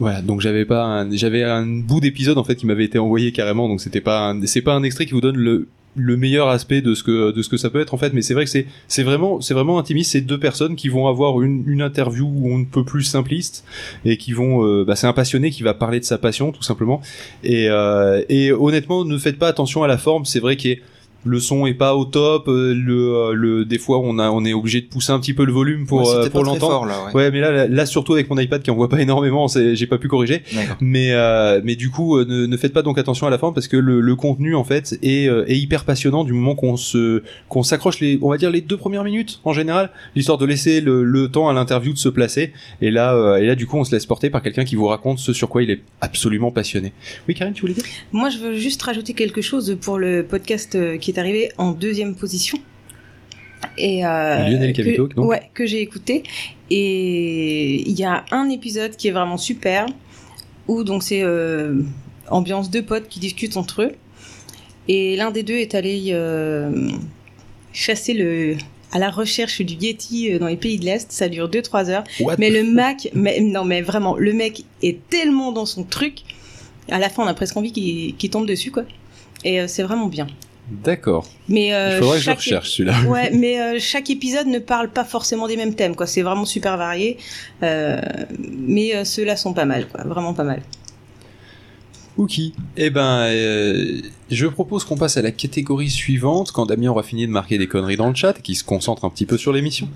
Voilà, donc j'avais pas, un- j'avais un bout d'épisode en fait qui m'avait été envoyé carrément, donc c'était pas, c'est pas un extrait qui vous donne le le meilleur aspect de ce que de ce que ça peut être en fait. Mais c'est vrai que c'est c'est vraiment c'est vraiment intimiste. C'est deux personnes qui vont avoir une une interview où on ne peut plus simpliste et qui vont euh, bah, c'est un passionné qui va parler de sa passion tout simplement. Et euh, et honnêtement ne faites pas attention à la forme. C'est vrai qu'il y a le son est pas au top euh, le euh, le des fois on a on est obligé de pousser un petit peu le volume pour Ouais, euh, pour l'entendre. fort, là, ouais. mais là, là surtout avec mon iPad qui envoie pas énormément c'est j'ai pas pu corriger. D'accord. mais euh, mais du coup euh, ne, ne faites pas donc attention à la forme parce que le, le contenu en fait est, euh, est hyper passionnant du moment qu'on se qu'on s'accroche les on va dire les deux premières minutes en général l'histoire de laisser le, le temps à l'interview de se placer. Et là euh, et là du coup on se laisse porter par quelqu'un qui vous raconte ce sur quoi il est absolument passionné. Oui Karine tu voulais dire? Moi, je veux juste rajouter quelque chose pour le podcast qui est arrivé en deuxième position. Et euh, Lionel que- Camitalk, donc Ouais, que j'ai écouté. Et il y a un épisode qui est vraiment super, où donc c'est euh, ambiance deux potes qui discutent entre eux. Et l'un des deux est allé euh, chasser le à la recherche du Yeti euh, dans les pays de l'Est. Ça dure 2-3 heures. What mais le Mac, mais, non, mais vraiment, le mec est tellement dans son truc. À la fin, on a presque envie qu'il tombe dessus, quoi. Et c'est vraiment bien. D'accord. Mais euh, Il faudrait que je recherche celui-là. Ouais, mais euh, chaque épisode ne parle pas forcément des mêmes thèmes, quoi. C'est vraiment super varié. Euh, mais euh, ceux-là sont pas mal, quoi. Vraiment pas mal. Ok. Eh ben, euh, je propose qu'on passe à la catégorie suivante quand Damien aura fini de marquer des conneries dans le chat et qu'il se concentre un petit peu sur l'émission.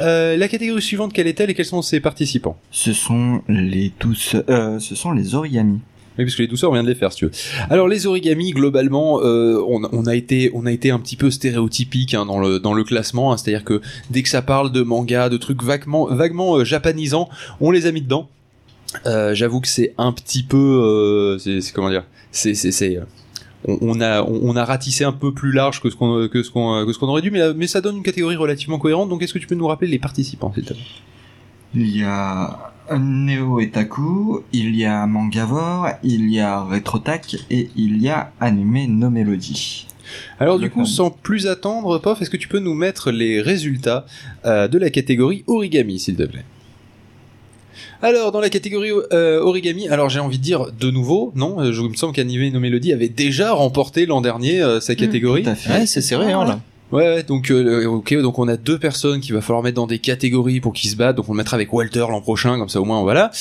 Euh, la catégorie suivante, quelle est-elle et quels sont ses participants? Ce sont les tous, euh, ce sont les origamis. Oui, parce que les douceurs, on vient de les faire, si tu veux. Alors, les origamis, globalement, euh, on, on a été, on a été un petit peu stéréotypique hein, dans le dans le classement. hein. C'est-à-dire que dès que ça parle de manga, de trucs vaguement, vaguement euh, japanisants, on les a mis dedans. Euh, J'avoue que c'est un petit peu, euh, c'est comment dire, c'est euh, On, a on, on a ratissé un peu plus large que ce qu'on que ce qu'on que ce qu'on aurait dû, mais, euh, mais ça donne une catégorie relativement cohérente. Donc, est-ce que tu peux nous rappeler les participants, s'il te plaît? Il y a Neo Etaku, il y a Mangavore, il y a Retrotac et il y a Anime No Melody. Alors du coup, sans plus attendre, Pof, est-ce que tu peux nous mettre les résultats euh, de la catégorie origami, s'il te plaît? Alors dans la catégorie euh, origami, alors j'ai envie de dire de nouveau, non, euh, je il me semble qu'Anime No Melody avait déjà remporté l'an dernier euh, sa catégorie. tout à fait. Ouais, c'est serré, hein, là. Ouais, ouais, donc euh, ok, donc on a deux personnes qu'il va falloir mettre dans des catégories pour qu'ils se battent. Donc on le mettra avec Walter l'an prochain, comme ça au moins voilà.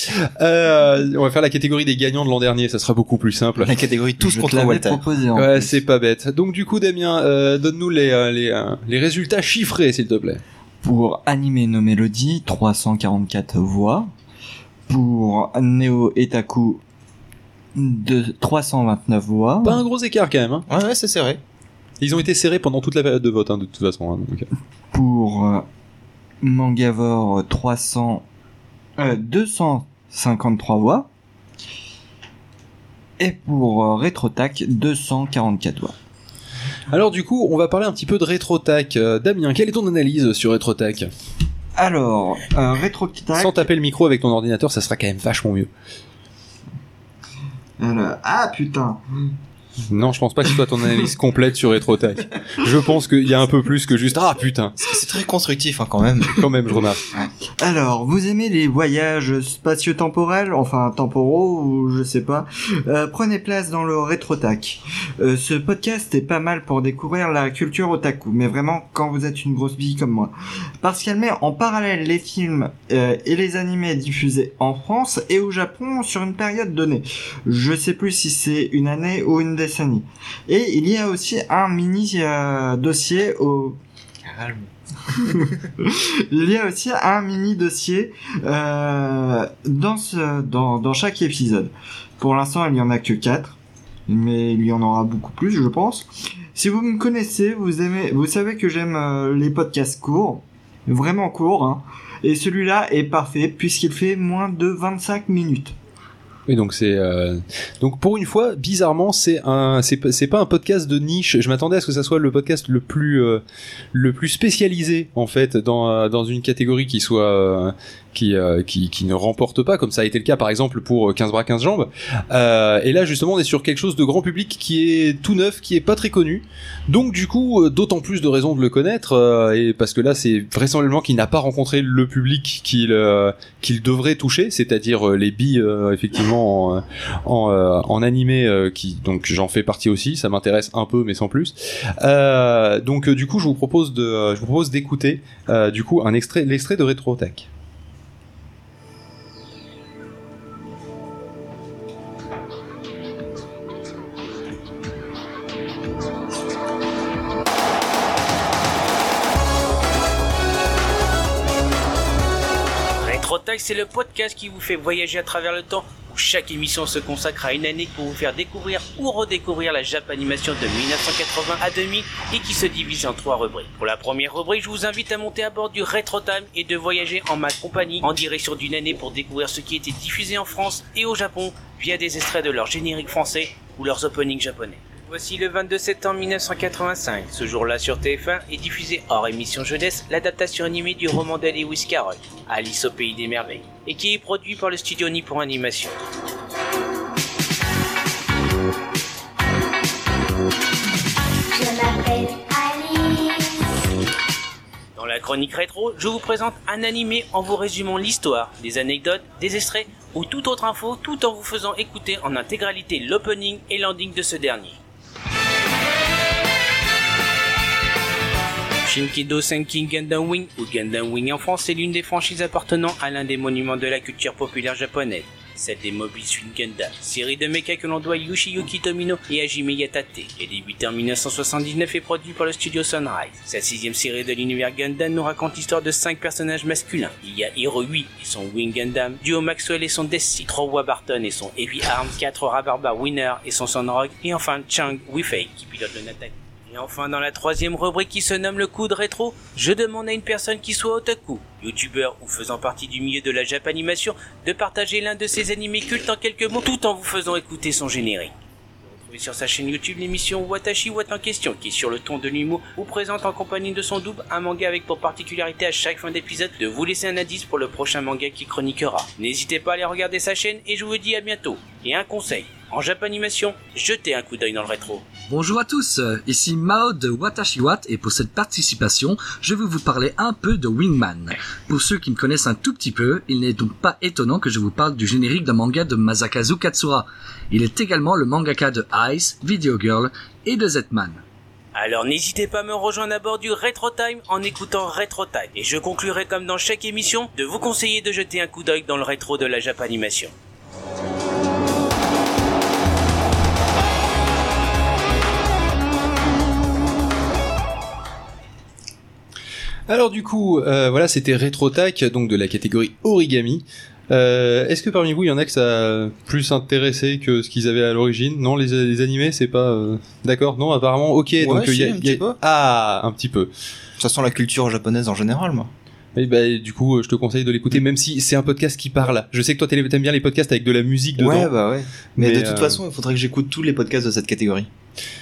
Euh, on va faire la catégorie des gagnants de l'an dernier, ça sera beaucoup plus simple. La catégorie tous Je contre Walter. Ouais, c'est pas bête. Donc du coup, Damien, euh, donne-nous les euh, les, euh, les résultats chiffrés, s'il te plaît. Pour Anime No Melody, 344 voix. Pour Neo Etaku, de 329 voix. Pas un gros écart quand même. Hein. Ouais, ouais, c'est serré. Ils ont été serrés pendant toute la période de vote, hein, de toute façon. hein, donc. Pour euh, Mangavore, 300, euh, 253 voix. Et pour euh, Retrotac, 244 voix. Alors du coup, on va parler un petit peu de RetroTac. Euh, Damien, quelle est ton analyse sur RetroTac? Alors, euh, Retrotac... Sans taper le micro avec ton ordinateur, ça sera quand même vachement mieux. Alors, ah putain Non, je pense pas que ce soit ton analyse complète sur RetroTac. Je pense qu'il y a un peu plus que juste ah putain. C'est très constructif hein, quand même. Quand même, je remarque. Alors, vous aimez les voyages spatio-temporels, enfin temporaux ou je sais pas euh, Prenez place dans le Retrotac. Euh, ce podcast est pas mal pour découvrir la culture otaku, mais vraiment quand vous êtes une grosse bille comme moi. Parce qu'elle met en parallèle les films euh, et les animés diffusés en France et au Japon sur une période donnée. Je sais plus si c'est une année ou une décennie. Et il y a aussi un mini euh, dossier au il y a aussi un mini dossier euh, dans, ce, dans, dans chaque épisode. Pour l'instant, il y en a que 4, mais il y en aura beaucoup plus, je pense. Si vous me connaissez, vous aimez, vous savez que j'aime euh, les podcasts courts, vraiment courts, hein. Et celui-là est parfait puisqu'il fait moins de 25 minutes. Oui, donc c'est euh, donc pour une fois, bizarrement, c'est un c'est pas- un podcast de niche. Je m'attendais à ce que ça soit le podcast le plus euh, le plus spécialisé en fait dans euh, dans une catégorie qui soit euh, qui, euh, qui ne remporte pas comme ça a été le cas par exemple pour euh, 15 bras 15 jambes. Euh, et là justement, on est sur quelque chose de grand public qui est tout neuf, qui est pas très connu. Donc du coup, euh, d'autant plus de raisons de le connaître euh, et parce que là, c'est vraisemblablement qu'il n'a pas rencontré le public qu'il euh, qu'il devrait toucher, c'est-à-dire euh, les billes euh, effectivement en en, euh, en animé euh, qui donc j'en fais partie aussi, ça m'intéresse un peu mais sans plus. Euh, donc euh, du coup, je vous propose de euh, je d'écouter euh, du coup un extrait l'extrait de RetroTech. C'est le podcast qui vous fait voyager à travers le temps, où chaque émission se consacre à une année pour vous faire découvrir ou redécouvrir la Japanimation de 1980 à 2000 et qui se divise en trois rubriques. Pour la première rubrique, je vous invite à monter à bord du RetroTime et de voyager en ma compagnie en direction d'une année pour découvrir ce qui était diffusé en France et au Japon via des extraits de leurs génériques français ou leurs openings japonais. Voici le 22 septembre 1985. Ce jour-là sur TF1 est diffusé hors émission jeunesse l'adaptation animée du roman de Lewis Carroll, Alice au pays des merveilles, et qui est produit par le studio Nippon Animation. M'appelle Alice. chronique rétro, je vous présente un animé en vous résumant l'histoire, des anecdotes, des extraits ou toute autre info tout en vous faisant écouter en intégralité l'opening et l'ending de ce dernier. Shinkido Senki Gundam Wing ou Gundam Wing en France est l'une des franchises appartenant à l'un des monuments de la culture populaire japonaise, celle des Mobile Suit Gundam, série de mecha que l'on doit à Yoshiyuki Tomino et Hajime Yatate, et débuté en 1979 et produit par le studio Sunrise. Cette sixième série de l'univers Gundam nous raconte l'histoire de cinq personnages masculins. Il y a Hiro 8 et son Wing Gundam, Duo Maxwell et son Desi, Trowa Barton et son Heavy Arm, 4 Rabarba Winner et son Sunrock, et enfin Chang Wifei qui pilote le Natak. Et enfin, dans la troisième rubrique qui se nomme le coup de rétro, je demande à une personne qui soit otaku, youtubeur ou faisant partie du milieu de la japanimation de partager l'un de ses animés cultes en quelques mots tout en vous faisant écouter son générique. Vous retrouvez sur sa chaîne YouTube l'émission Watashi Wat en question qui, sur le ton de l'humour, vous présente en compagnie de son double un manga avec pour particularité à chaque fin d'épisode de vous laisser un indice pour le prochain manga qui chroniquera. N'hésitez pas à aller regarder sa chaîne et je vous dis à bientôt. Et un conseil, en japanimation, jetez un coup d'œil dans le rétro. Bonjour à tous, ici Mao de Watashi Wat et pour cette participation, je vais vous parler un peu de Wingman. Pour ceux qui me connaissent un tout petit peu, il n'est donc pas étonnant que je vous parle du générique d'un manga de Masakazu Katsura. Il est également le mangaka de Ice, Video Girl et de Z-Man. Alors n'hésitez pas à me rejoindre à bord du Retro Time en écoutant Retro Time. Et je conclurai comme dans chaque émission de vous conseiller de jeter un coup d'œil dans le rétro de la Japanimation. Alors du coup, euh, voilà, c'était RetroTac, donc de la catégorie origami. Euh, Est-ce que parmi vous, il y en a que ça a plus intéressé que ce qu'ils avaient à l'origine? Non, les, les animés, c'est pas... euh, D'accord? Non, apparemment, ok. donc si, il y a, un y a- petit peu. Ah, un petit peu. Ça sent la culture japonaise en général, moi. Et bah, du coup, euh, je te conseille de l'écouter, même si c'est un podcast qui parle. Je sais que toi, t'aimes t'aimes bien les podcasts avec de la musique dedans. Ouais, bah ouais. Mais, de toute euh, façon, il faudrait que j'écoute tous les podcasts de cette catégorie.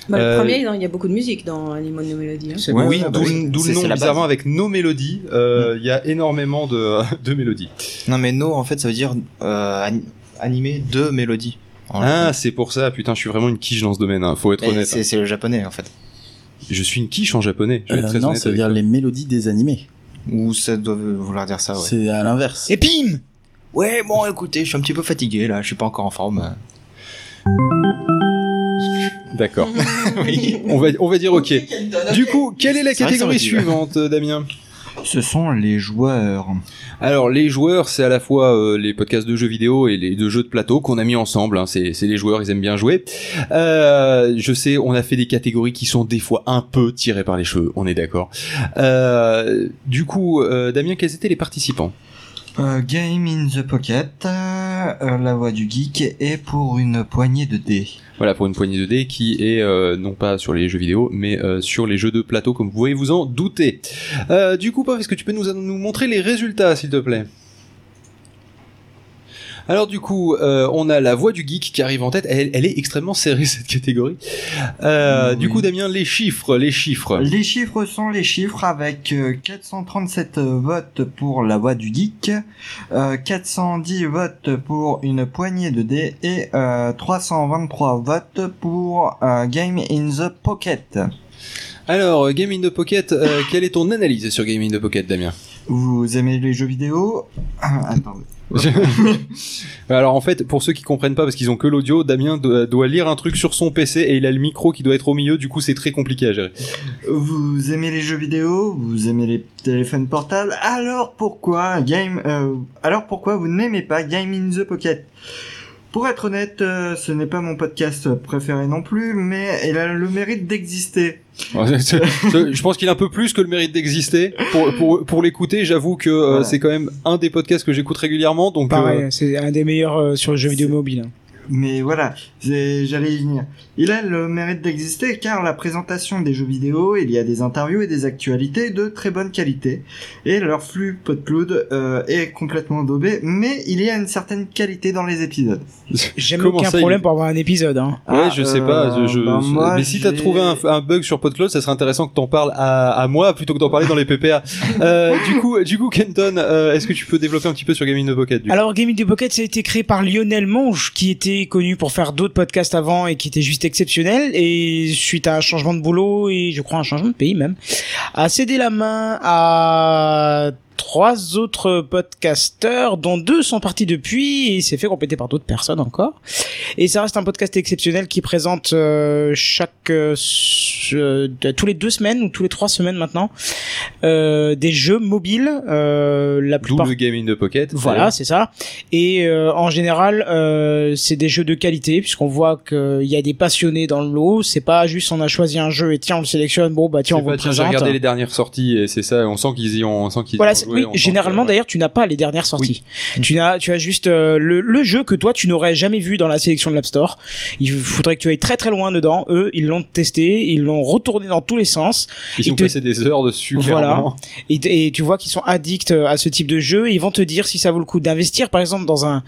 Bah, le Euh, premier, il y a beaucoup de musique dans Animal No Melody. hein. oui, ouais, bah d'où oui. d'où le nom bizarrement avec nos mélodies. euh, Il y a énormément de, de mélodies. Non, mais no, en fait, ça veut dire euh, ani- animé de mélodies. Ah, c'est pour ça. Putain, je suis vraiment une quiche dans ce domaine. hein, Faut être Mais honnête. c'est- c'est le japonais, en fait. Je suis une quiche en japonais. Je vais être Euh, très non, ça veut dire les mélodies des animés. Ou ça doit vouloir dire ça, ouais. C'est à l'inverse. Et pim Ouais, bon, écoutez, je suis un petit peu fatigué, là. Je suis pas encore en forme. D'accord. oui, on va, on va dire ok. Du coup, quelle est la catégorie suivante, euh, Damien? Ce sont les joueurs. Alors, les joueurs, c'est à la fois euh, les podcasts de jeux vidéo et les de jeux de plateau qu'on a mis ensemble. hein. C'est c'est les joueurs, ils aiment bien jouer. Euh, je sais, on a fait des catégories qui sont des fois un peu tirées par les cheveux. On est d'accord. Euh, du coup, euh, Damien, quels étaient les participants? Euh, Game in the Pocket, euh, euh, La Voix du Geek et pour une poignée de dés. Voilà, pour une poignée de dés qui est euh, non pas sur les jeux vidéo, mais sur les jeux de plateau, comme vous pouvez vous en douter. Du coup, Pov, est-ce que tu peux nous, nous montrer les résultats, s'il te plaît? Alors du coup, euh, on a la voix du geek qui arrive en tête. Elle, elle est extrêmement serrée cette catégorie. Euh, Du coup, Damien, les chiffres, les chiffres. Les chiffres sont les chiffres avec euh, 437 votes pour la voix du geek, euh, 410 votes pour une poignée de dés et euh, 323 votes pour euh, Game in the Pocket. Alors, Game in the Pocket, euh, quelle est ton analyse sur Game in the Pocket, Damien? Vous aimez les jeux vidéo? Ah, Attendez. Alors en fait, pour ceux qui comprennent pas parce qu'ils ont que l'audio, Damien doit, doit lire un truc sur son PC et il a le micro qui doit être au milieu, du coup c'est très compliqué à gérer. Vous aimez les jeux vidéo, vous aimez les téléphones portables, alors pourquoi Game euh, alors pourquoi vous n'aimez pas Game in the Pocket? Pour être honnête, euh, ce n'est pas mon podcast préféré non plus, mais il a le mérite d'exister. je pense qu'il a un peu plus que le mérite d'exister. Pour, pour, pour l'écouter, j'avoue que euh, Voilà. c'est quand même un des podcasts que j'écoute régulièrement. Donc Pareil, euh, c'est un des meilleurs euh, sur le jeu vidéo mobile. hein. Mais voilà, j'allais y venir. Il a le mérite d'exister car la présentation des jeux vidéo, il y a des interviews et des actualités de très bonne qualité. Et leur flux PodCloud euh, est complètement daubé, mais il y a une certaine qualité dans les épisodes. J'ai Comment aucun ça, problème il- pour avoir un épisode. Hein. Ouais, je sais pas. Je, je- bah, moi, mais si t'as trouvé un, un bug sur PodCloud, ça serait intéressant que t'en parles à, à moi plutôt que d'en parler dans les PPA. Euh, du coup, du coup, Kenton, euh, est-ce que tu peux développer un petit peu sur Gaming the Pocket du Alors, Gaming the Pocket, ça a été créé par Lionel Monge, qui était connu pour faire d'autres podcasts avant et qui était juste exceptionnel. Et suite à un changement de boulot et je crois un changement de pays même, a cédé la main à trois autres podcasteurs dont deux sont partis depuis et il s'est fait compléter par d'autres personnes encore et ça reste un podcast exceptionnel qui présente euh, chaque euh, euh, tous les deux semaines ou tous les trois semaines maintenant euh, des jeux mobiles euh, la D'où plupart le gaming de pocket. voilà, c'est ça. Et euh, en général, euh, c'est des jeux de qualité puisqu'on voit qu'il y a des passionnés dans le lot. C'est pas juste on a choisi un jeu et tiens on le sélectionne. Bon bah tiens on vous pas, le tiens, j'ai regardé les dernières sorties et c'est ça, on sent qu'ils y ont, on sent qu'ils Voilà, oui, généralement d'ailleurs tu n'as pas les dernières sorties. Tu n'as, tu as juste euh, le, le jeu que toi tu n'aurais jamais vu dans la sélection de l'App Store. Il faudrait que tu ailles très très loin dedans. Eux, ils l'ont testé, ils l'ont retourné dans tous les sens. Ils ont te- passé des heures dessus, Voilà. Et, et tu vois qu'ils sont addicts à ce type de jeu. Ils vont te dire si ça vaut le coup d'investir, par exemple, dans un,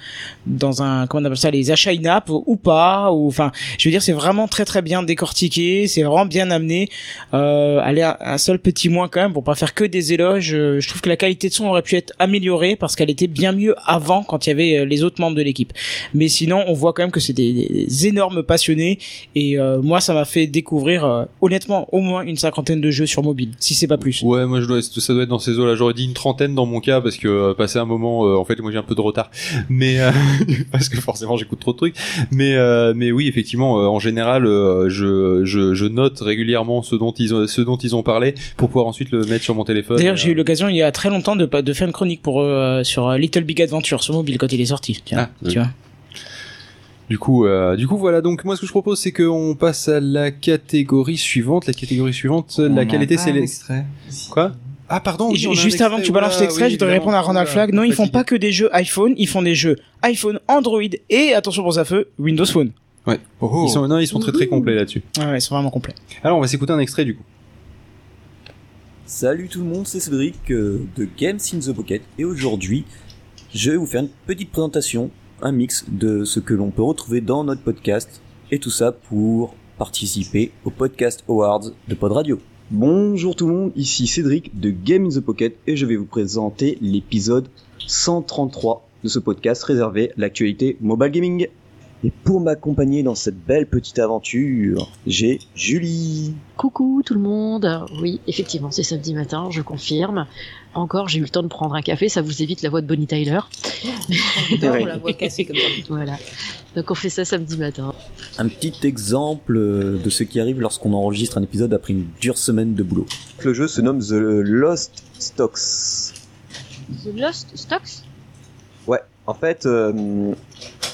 dans un, comment on appelle ça, les achats in-app ou pas. Ou enfin, je veux dire, c'est vraiment très très bien décortiqué. C'est vraiment bien amené. Euh, allez, un, un seul petit moins quand même pour pas faire que des éloges. euh, Je trouve que la qualité de son aurait pu être améliorée parce qu'elle était bien mieux avant quand il y avait euh, les autres membres de l'équipe. Mais sinon, on voit quand même que c'est des, des énormes passionnés. Et euh, moi, ça m'a fait découvrir, euh, honnêtement, au moins une cinquantaine de jeux sur mobile, si c'est pas plus. Ouais, moi je dois, ça doit être dans ces eaux-là. J'aurais dit une trentaine dans mon cas parce que euh, passé un moment, en fait, moi j'ai un peu de retard, mais parce que forcément j'écoute trop de trucs. Mais mais oui, effectivement, en général, je, je je note régulièrement ce dont ils ont ce dont ils ont parlé pour pouvoir ensuite le mettre sur mon téléphone. D'ailleurs, j'ai eu l'occasion il y a très longtemps de, de faire une chronique pour euh, sur euh, Little Big Adventure sur mobile quand il est sorti. Tiens, oui. tu vois. Du coup, euh, du coup, voilà. Donc, moi, ce que je propose, c'est qu'on passe à la catégorie suivante. La catégorie suivante, On laquelle a était pas c'est un les. extrait. Quoi? Ah, pardon. oui, Juste avant que tu balances l'extrait, oui, je dois répondre à Ronald Flag. Non, ils font pas que des jeux iPhone, ils font des jeux iPhone, Android et attention pour ça feu, Windows Phone. Ouais. Ils sont, non, ils sont très très complets là-dessus. Ouais, ouais, ils sont vraiment complets. Alors, on va s'écouter un extrait du coup. Salut tout le monde, c'est Cédric euh, de Games in the Pocket et aujourd'hui je vais vous faire une petite présentation, un mix de ce que l'on peut retrouver dans notre podcast et tout ça pour participer au Podcast Awards de Pod Radio. Bonjour tout le monde, ici Cédric de Game in the Pocket et je vais vous présenter l'épisode 133 de ce podcast réservé à l'actualité mobile gaming. Et pour m'accompagner dans cette belle petite aventure, j'ai Julie. Coucou tout le monde. Oui, effectivement, c'est samedi matin, je confirme. Encore, j'ai eu le temps de prendre un café, ça vous évite la voix de Bonnie Tyler. On la voit cassée comme ça. Voilà. Donc on fait ça samedi matin. Un petit exemple de ce qui arrive lorsqu'on enregistre un épisode après une dure semaine de boulot. Le jeu se nomme The Lost Stocks. The Lost Stocks? En fait, euh,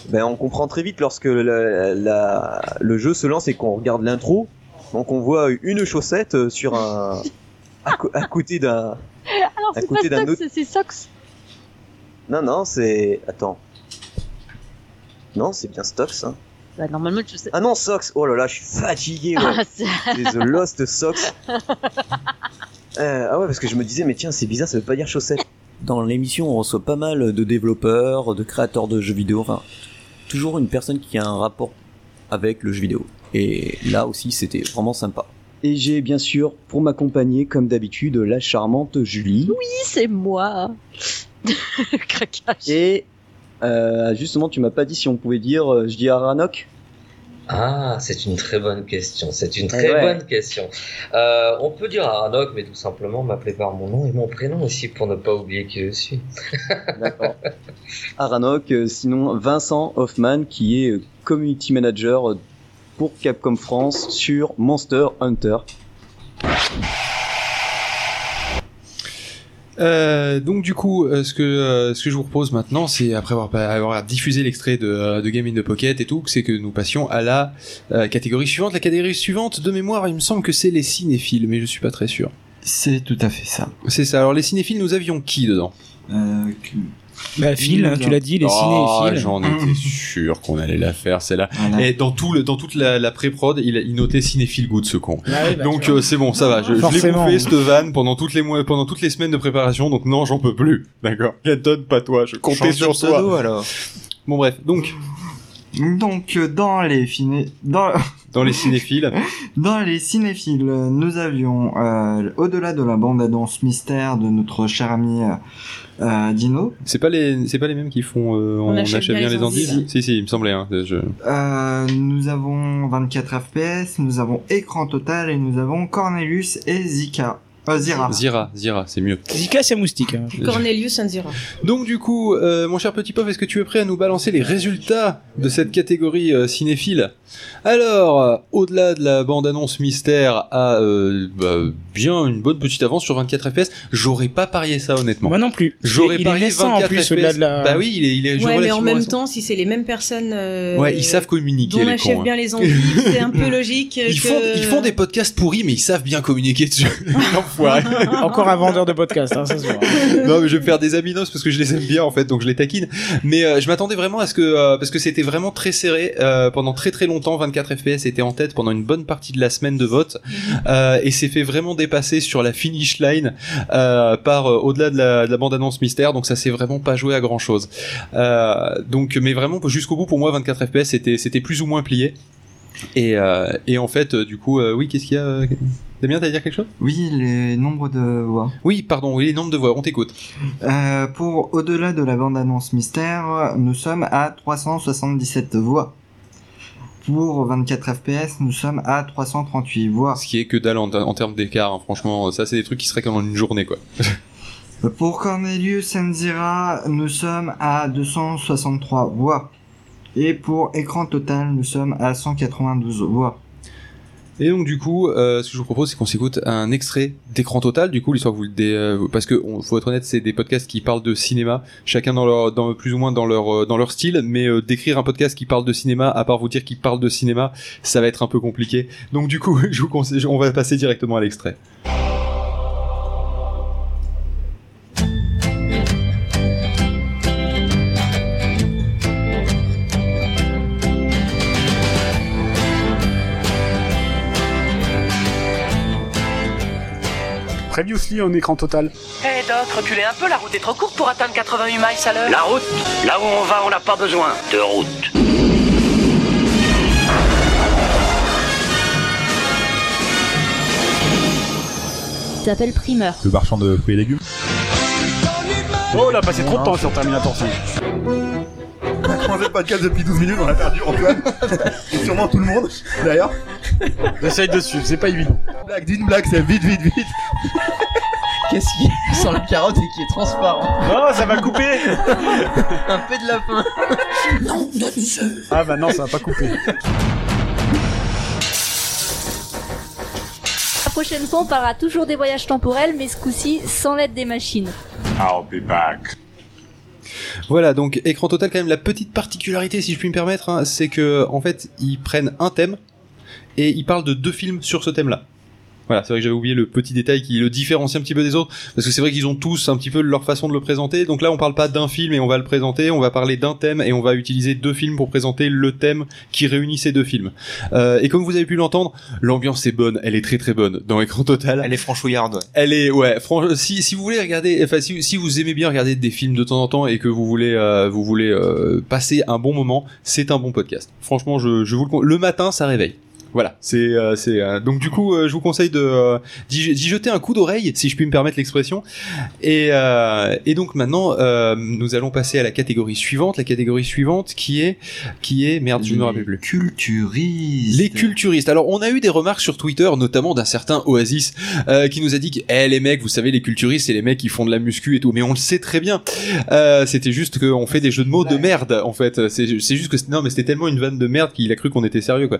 ben on comprend très vite lorsque la- la- le jeu se lance et qu'on regarde l'intro. Donc on voit une chaussette euh, sur un à, à côté d'un. Alors c'est pas Stocks, autre- c'est Socks. Non non c'est attends. Non c'est bien Stocks. Hein. Bah, normalement, je sais. Ah non Socks. Oh là là je suis fatigué. Ouais. Ah, c'est- The Lost Socks. Euh, ah ouais parce que je me disais mais tiens c'est bizarre ça veut pas dire chaussette. Dans l'émission, on reçoit pas mal de développeurs, de créateurs de jeux vidéo, enfin, toujours une personne qui a un rapport avec le jeu vidéo. Et là aussi, c'était vraiment sympa. Et j'ai bien sûr pour m'accompagner comme d'habitude la charmante Julie. Oui, c'est moi. Craquage. Et euh, justement, tu m'as pas dit si on pouvait dire, euh, je dis Aranok. Ah, c'est une très bonne question. C'est une Eh très ouais. bonne question. Euh, on peut dire Arnok, mais tout simplement m'appeler par mon nom et mon prénom aussi pour ne pas oublier qui je suis. D'accord. Aranok, euh, sinon Vincent Hoffman qui est euh, community manager euh, pour Capcom France sur Monster Hunter. Euh, donc du coup, euh, ce que euh, ce que je vous propose maintenant, c'est après avoir, avoir diffusé l'extrait de, euh, de Game in the Pocket et tout, c'est que nous passions à la euh, catégorie suivante. La catégorie suivante, de mémoire, il me semble que c'est les cinéphiles, mais je suis pas très sûr. C'est tout à fait ça. C'est ça. Alors les cinéphiles, nous avions qui dedans? Euh, Bah, Phil, hein, tu l'as dit, les Oh, cinéphiles. J'en étais sûr qu'on allait la faire, celle-là. Voilà. Et dans tout le, dans toute la, la pré-prod, il, il notait cinéphile good ce con. Ah oui, bah, donc euh, c'est bon, ça va. Je, je l'ai bouffé cette vanne pendant toutes les mois, pendant toutes les semaines de préparation. Donc non, j'en peux plus. D'accord. Kenton, pas toi. Je comptais sur pseudo, toi. alors. Bon bref, donc Donc euh, dans les finé... dans dans les cinéphiles, dans les cinéphiles, nous avions euh, au-delà de la bande annonce mystère de notre cher ami euh, euh, Dino. C'est pas les, c'est pas les mêmes qui font. euh, on, achète, bien, les endives. Si si, il me semblait. Hein, je... Euh, nous avons 24 FPS, nous avons écran total et nous avons Cornelius et Zika. Euh, Zira. Zira, Zira, c'est mieux. Zika, c'est moustique. hein. Cornelius Anzira. Donc du coup, euh, mon cher petit Pof, est-ce que tu es prêt à nous balancer les résultats de cette catégorie euh, cinéphile? Alors, euh, au-delà de la bande-annonce mystère à euh, bah, bien une bonne petite avance sur 24 FPS, j'aurais pas parié ça honnêtement. Moi non plus. J'aurais Il est parié récent, en 24 plus, FPS. au-delà de la- Bah oui, il est, il est Ouais, mais en même récent. temps, si c'est les mêmes personnes. euh, Ouais, ils savent communiquer dont on les achève cons. hein. bien les endives, c'est un peu logique. Ils que... font, ils font des podcasts pourris, mais ils savent bien communiquer dessus. Encore un vendeur de podcast, hein, ça se voit. non mais je vais me faire des aminos parce que je les aime bien en fait donc je les taquine. Mais euh, je m'attendais vraiment à ce que euh, parce que c'était vraiment très serré euh, pendant très très longtemps 24 FPS était en tête pendant une bonne partie de la semaine de vote. Euh, et s'est fait vraiment dépasser sur la finish line euh, par euh, au-delà de la, de la bande annonce mystère donc ça s'est vraiment pas joué à grand chose donc mais vraiment jusqu'au bout pour moi 24 FPS c'était c'était plus ou moins plié et, euh, et en fait euh, du coup euh, oui qu'est-ce qu'il y a Damien t'allais dire quelque chose? Oui, les nombres de voix. Oui, pardon, oui, les nombres de voix, on t'écoute. Euh, pour au-delà de la bande-annonce mystère, nous sommes à 377 voix. Pour 24 FPS, nous sommes à 338 voix. Ce qui est que dalle en, en termes d'écart, hein, franchement, ça c'est des trucs qui seraient comme en une journée quoi. Pour Cornelius Enzira, nous sommes à 263 voix. Et pour écran total, nous sommes à 192 voix. Et donc du coup, euh, ce que je vous propose, c'est qu'on s'écoute un extrait d'écran total. Du coup, l'histoire vous le dé- euh, parce que on, faut être honnête, c'est des podcasts qui parlent de cinéma, chacun dans leur, plus ou moins dans leur euh, dans leur style. Mais d'écrire un podcast qui parle de cinéma, à part vous dire qu'il parle de cinéma, ça va être un peu compliqué. Donc du coup, on va passer directement à l'extrait. Previously en écran total. Eh Doc, reculez un peu, la route est trop courte pour atteindre 88 miles à l'heure. La route Là où on va, on n'a pas besoin de route. s'appelle Primeur. Le marchand de fruits et légumes. Oh, on a passé trop de temps sur Terminator 5. On a changé de podcast depuis 12 minutes, on a perdu Antoine. Et sûrement tout le monde, d'ailleurs. J'essaye de suivre, c'est pas évident. Blague d'une blague, c'est vite, vite, vite. Qu'est-ce qui est sans la carotte et qui est transparent Oh, ça va couper Un peu de lapin. Non, de Ah bah non, ça va pas couper. La prochaine fois, on parlera toujours des voyages temporels, mais ce coup-ci sans l'aide des machines. I'll be back. Voilà, donc écran total quand même la petite particularité, si je puis me permettre, hein, c'est que en fait ils prennent un thème et ils parlent de deux films sur ce thème-là. Voilà, c'est vrai que j'avais oublié le petit détail qui le différencie un petit peu des autres, parce que c'est vrai qu'ils ont tous un petit peu leur façon de le présenter. Donc là, on parle pas d'un film et on va le présenter, on va parler d'un thème et on va utiliser deux films pour présenter le thème qui réunit ces deux films. Euh, et comme vous avez pu l'entendre, l'ambiance est bonne, elle est très très bonne dans écran total. Elle est franchouillarde. ouais. Elle est ouais, si si vous voulez regarder enfin si, si vous aimez bien regarder des films de temps en temps et que vous voulez euh, vous voulez euh, passer un bon moment, c'est un bon podcast. Franchement, je je vous le le matin ça réveille. Voilà, c'est euh, c'est euh, donc du coup euh, je vous conseille de euh, d'y jeter un coup d'oreille si je puis me permettre l'expression. Et euh, et donc maintenant euh, nous allons passer à la catégorie suivante, la catégorie suivante qui est qui est merde, je ne me rappelle plus. Culturistes. Les culturistes. Alors, on a eu des remarques sur Twitter, notamment d'un certain Oasis, euh, qui nous a dit que, eh, les mecs, vous savez, les culturistes, c'est les mecs qui font de la muscu et tout. Mais on le sait très bien. Euh, c'était juste qu'on fait des jeux de mots de merde, en fait. C'est juste que, non, mais c'était tellement une vanne de merde qu'il a cru qu'on était sérieux, quoi.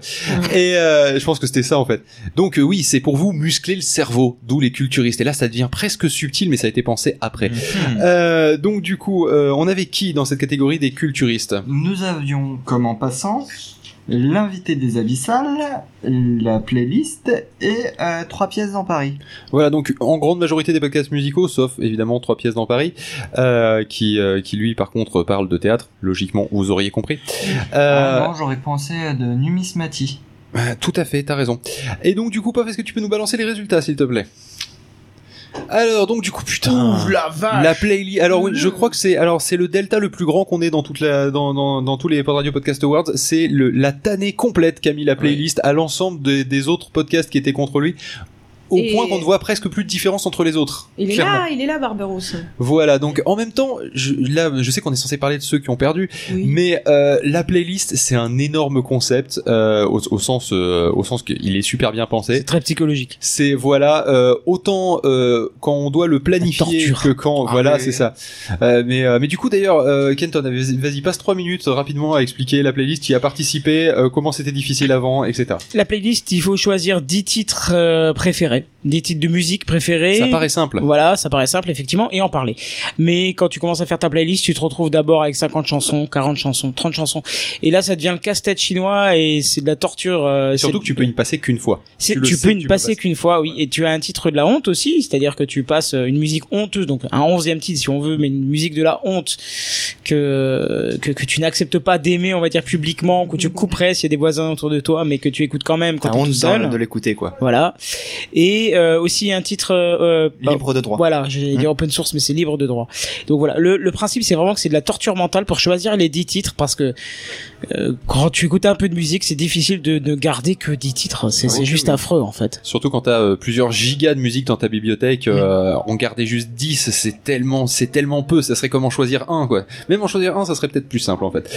Et euh, je pense que c'était ça, en fait. Donc, euh, oui, c'est pour vous muscler le cerveau, d'où les culturistes. Et là, ça devient presque subtil, mais ça a été pensé après. Euh, donc, du coup, on avait qui dans cette catégorie des culturistes? Nous avions comme en passant l'invité des abyssales, la playlist et euh, trois pièces dans Paris. Voilà, donc en grande majorité des podcasts musicaux, sauf évidemment trois pièces dans Paris, euh, qui, euh, qui lui par contre parle de théâtre, logiquement, vous auriez compris. Euh, Ah non, j'aurais pensé à de numismatie. Euh, tout à fait, t'as raison. Et donc du coup, Paf, est-ce que tu peux nous balancer les résultats, s'il te plaît? Alors donc du coup putain Ouh, la vache. La playlist. Alors oui je crois que c'est alors c'est le delta le plus grand qu'on ait dans toute la dans, dans, dans tous les Pod Radio Podcast Awards. C'est le la tannée complète qu'a mis la playlist à l'ensemble des, des autres podcasts qui étaient contre lui au Et- point qu'on ne voit presque plus de différence entre les autres. Il est clairement. là, il est là, Barberousse. Voilà, donc en même temps, je, là, je sais qu'on est censé parler de ceux qui ont perdu, mais euh, la playlist, c'est un énorme concept euh, au, au sens, euh, au sens qu'il est super bien pensé. C'est très psychologique. C'est voilà, euh, autant euh, quand on doit le planifier que quand, voilà, c'est ça. Euh, mais euh, mais du coup d'ailleurs, euh, Kenton, vas-y, vas-y, passe trois minutes rapidement à expliquer la playlist, qui a participé, euh, comment c'était difficile avant, etc. La playlist, il faut choisir 10 titres euh, 10 titres de musique préférés. Ça paraît simple. Voilà, ça paraît simple effectivement et en parler. Mais quand tu commences à faire ta playlist, tu te retrouves d'abord avec 50 chansons, 40 chansons, 30 chansons et là ça devient le casse-tête chinois et c'est de la torture euh, Surtout que tu peux y passer qu'une fois. tu, sais peux ne passer qu'une fois, oui. Et tu as un titre de la honte aussi, c'est-à-dire que tu passes euh, une musique honteuse, donc un onzième titre si on veut, mais une musique de la honte que que, que tu n'acceptes pas d'aimer, on va dire publiquement, que tu couperais s'il y a des voisins autour de toi, mais que tu écoutes quand même quand t'es honte tout seul. de l'écouter, quoi. Voilà. Et euh, aussi un titre euh, bah, Libre de droit. Voilà, j'ai dit open source, mais c'est libre de droit. Donc voilà, le, le principe c'est vraiment que c'est de la torture mentale pour choisir les 10 titres parce que euh, quand tu écoutes un peu de musique, c'est difficile de ne garder que 10 titres. C'est Oui, juste oui. affreux en fait. Surtout quand t'as euh, plusieurs gigas de musique dans ta bibliothèque, euh, en garder juste 10, c'est tellement, c'est tellement peu. Ça serait comme en choisir un, quoi. Même en choisir un, ça serait peut-être plus simple, en fait.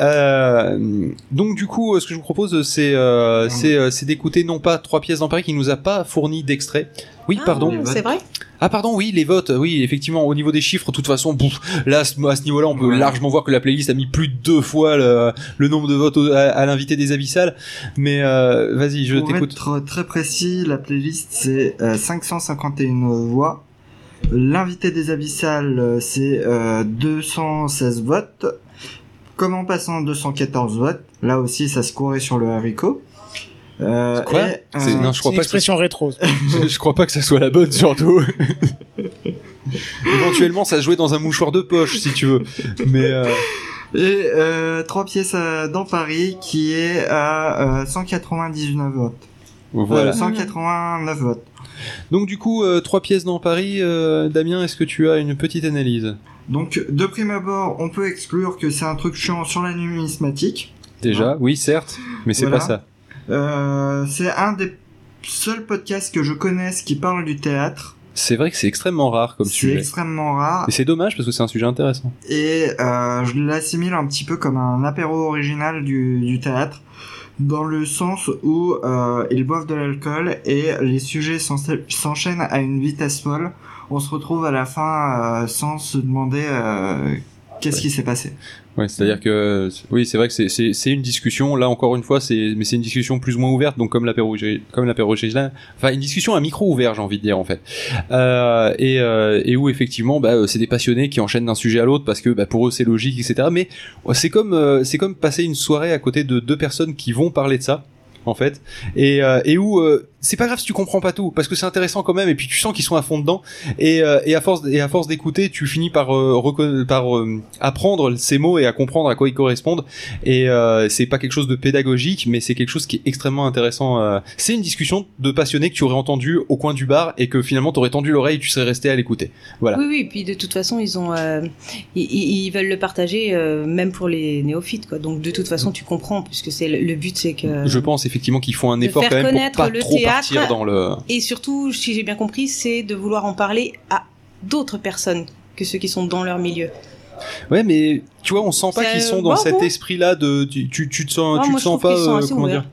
Euh, donc du coup, euh, ce que je vous propose, c'est, euh, c'est, euh, c'est d'écouter non pas trois pièces dans Paris qui nous a pas fourni d'extrait. Oui, pardon. C'est vrai? Ah pardon, oui, les votes, oui, effectivement, au niveau des chiffres, de toute façon, bouf, là, à ce niveau-là, on peut largement voir que la playlist a mis plus de deux fois le, le nombre de votes à, à l'invité des abyssales. Mais euh, vas-y, je Pour t'écoute. être très précis, la playlist c'est euh, 551 voix. L'invité des abyssales euh, c'est euh, 216 votes. Comment passant 214 votes. Là aussi ça se courait sur le haricot. Euh, Quoi et, C'est- non, je crois pas que c'est- rétro. je, je crois pas que ça soit la bonne surtout. Éventuellement, ça se jouait dans un mouchoir de poche si tu veux. Mais euh, Et euh, trois pièces dans Paris qui est à euh, 199 votes. Voilà. Euh, 189 votes. donc du coup, euh, trois pièces dans Paris. euh, Damien, est-ce que tu as une petite analyse? Donc de prime abord, on peut exclure que c'est un truc chiant sur la numismatique. Déjà, oui, certes, mais c'est Voilà. pas ça. Euh, c'est un des seuls podcasts que je connaisse qui parle du théâtre. C'est vrai que c'est extrêmement rare comme C'est sujet. extrêmement rare. Et c'est dommage parce que c'est un sujet intéressant. Et euh, je l'assimile un petit peu comme un apéro original du, du théâtre, dans le sens où euh, ils boivent de l'alcool et les sujets s'en- s'enchaînent à une vitesse folle. On se retrouve à la fin euh, sans se demander euh, qu'est-ce qui s'est passé. Ouais, c'est-à-dire que oui, c'est vrai que c'est une discussion. Là encore une fois, c'est mais c'est une discussion plus ou moins ouverte, donc comme l'apéro comme l'apéro là, enfin une discussion à micro ouvert, j'ai envie de dire en fait. Euh, et euh, et où effectivement, bah euh, c'est des passionnés qui enchaînent d'un sujet à l'autre parce que bah, pour eux c'est logique, etc. Mais c'est comme euh, c'est comme passer une soirée à côté de deux personnes qui vont parler de ça en fait et euh, et où euh, c'est pas grave si tu comprends pas tout parce que c'est intéressant quand même et puis tu sens qu'ils sont à fond dedans et euh, et à force et à force d'écouter tu finis par euh, par euh, apprendre ces mots et à comprendre à quoi ils correspondent et euh, c'est pas quelque chose de pédagogique mais c'est quelque chose qui est extrêmement intéressant euh. c'est une discussion de passionnés que tu aurais entendu au coin du bar et que finalement t'aurais tendu l'oreille et tu serais resté à l'écouter voilà Oui, oui, puis de toute façon, ils ont, euh, ils, ils- veulent le partager, euh, même pour les néophytes, quoi. Donc de toute façon, tu comprends, puisque c'est le, le but, c'est que je pense effectivement qu'ils font un effort quand même pour pas le trop théâtre partir dans le et surtout, si j'ai bien compris, c'est de vouloir en parler à d'autres personnes que ceux qui sont dans leur milieu. Ouais, mais tu vois, on sent pas qu'ils sont dans bon, cet esprit-là de tu, tu, tu te sens, Ah, tu te sens pas euh, comment ouverts. dire.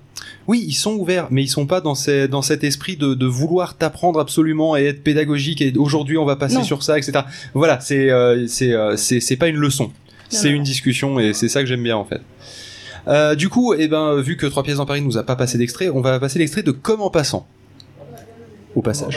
Oui, ils sont ouverts, mais ils sont pas dans, ces, dans cet esprit de, de vouloir t'apprendre absolument et être pédagogique et aujourd'hui on va passer Non. sur ça, etc. Voilà, c'est euh, c'est euh, pas une leçon, c'est une discussion et c'est ça que j'aime bien en fait. Euh, du coup, eh ben, vu que trois pièces dans Paris nous a pas passé d'extrait, on va passer l'extrait de Comme en passant. Au passage.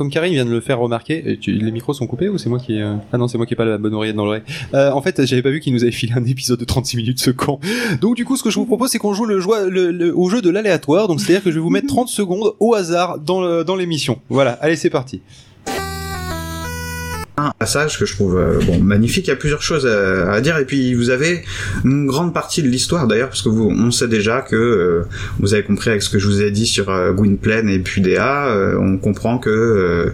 Comme Karine vient de le faire remarquer, tu- les micros sont coupés ou c'est moi qui... euh, Ah non, c'est moi qui ai pas la bonne oreillette dans l'oreille. Euh, en fait, j'avais pas vu qu'il nous avait filé un épisode de 36 minutes ce camp. Donc du coup, ce que je vous propose, c'est qu'on joue au jeu de l'aléatoire. Donc c'est-à-dire que je vais vous mettre 30 secondes au hasard dans l'émission. Voilà, allez, c'est parti. Un passage que je trouve euh, bon magnifique. Il y a plusieurs choses à, à dire et puis vous avez une grande partie de l'histoire d'ailleurs parce que vous, on sait déjà que euh, vous avez compris avec ce que je vous ai dit sur euh, Gwynplaine et Pudea, euh, on comprend que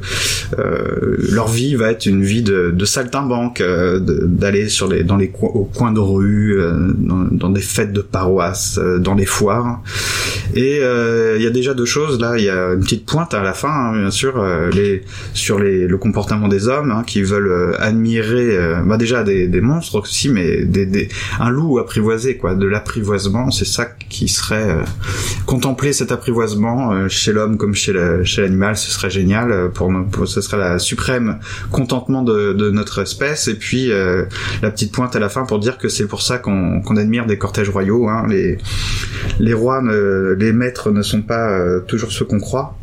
euh, leur vie va être une vie de, de saltimbanque, d'aller sur les dans les coins, au coin de rue, dans, dans des fêtes de paroisse, dans les foires. Et il y a déjà deux choses là. Il y a une petite pointe à la fin, hein, bien sûr, les sur les, le comportement des hommes hein, qui veulent euh, admirer, euh, bah déjà des, monstres aussi, mais un loup apprivoisé, quoi, de l'apprivoisement. C'est ça qui serait euh, contempler cet apprivoisement chez l'homme comme chez la- chez l'animal, ce serait génial. ce serait la suprême contentement de, notre espèce. Et puis la petite pointe à la fin pour dire que c'est pour ça qu'on admire des cortèges royaux. Hein, les rois, les maîtres ne sont pas toujours ceux qu'on croit.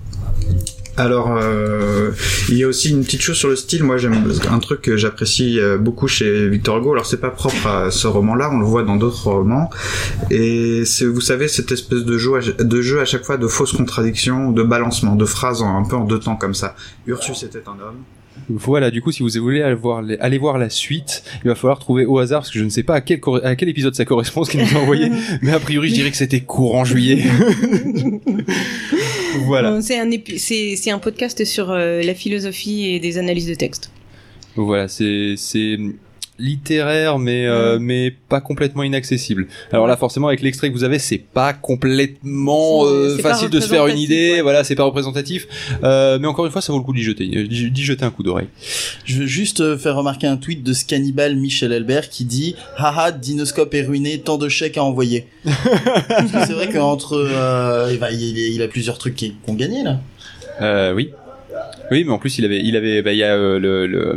Alors, euh, il y a aussi une petite chose sur le style. Moi, j'aime un truc que j'apprécie euh, beaucoup chez Victor Hugo. Alors, c'est pas propre à ce roman-là. On le voit dans d'autres romans. Et c'est, vous savez, cette espèce de jeu, à, de jeu à chaque fois de fausses contradictions, de balancement, de phrases en- un peu en deux temps comme ça. Ursus était un homme. Voilà, du coup, si vous voulez aller voir, les- aller voir la suite, il va falloir trouver au hasard, parce que je ne sais pas à quel, corre- à quel épisode ça correspond, ce qu'il nous a envoyé, mais a priori, je dirais que c'était courant juillet. voilà. C'est un, c'est un podcast sur euh, la philosophie et des analyses de texte. Donc voilà, c'est c'est littéraire mais euh, mais pas complètement inaccessible. Alors là forcément avec l'extrait que vous avez, c'est pas complètement euh, pas facile de se faire une idée, voilà, c'est pas représentatif. Euh, mais encore une fois, ça vaut le coup d'y jeter d'y jeter un coup d'oreille. Je veux juste euh, faire remarquer un tweet de ce cannibale Michel Albert qui dit Haha, Dinoscope est ruiné, tant de chèques à envoyer. C'est vrai qu'entre. Euh, il, il, a plusieurs trucs qui ont gagné là. Euh, oui. Oui, mais en plus il avait, il avait, bah, il y a euh, le, le,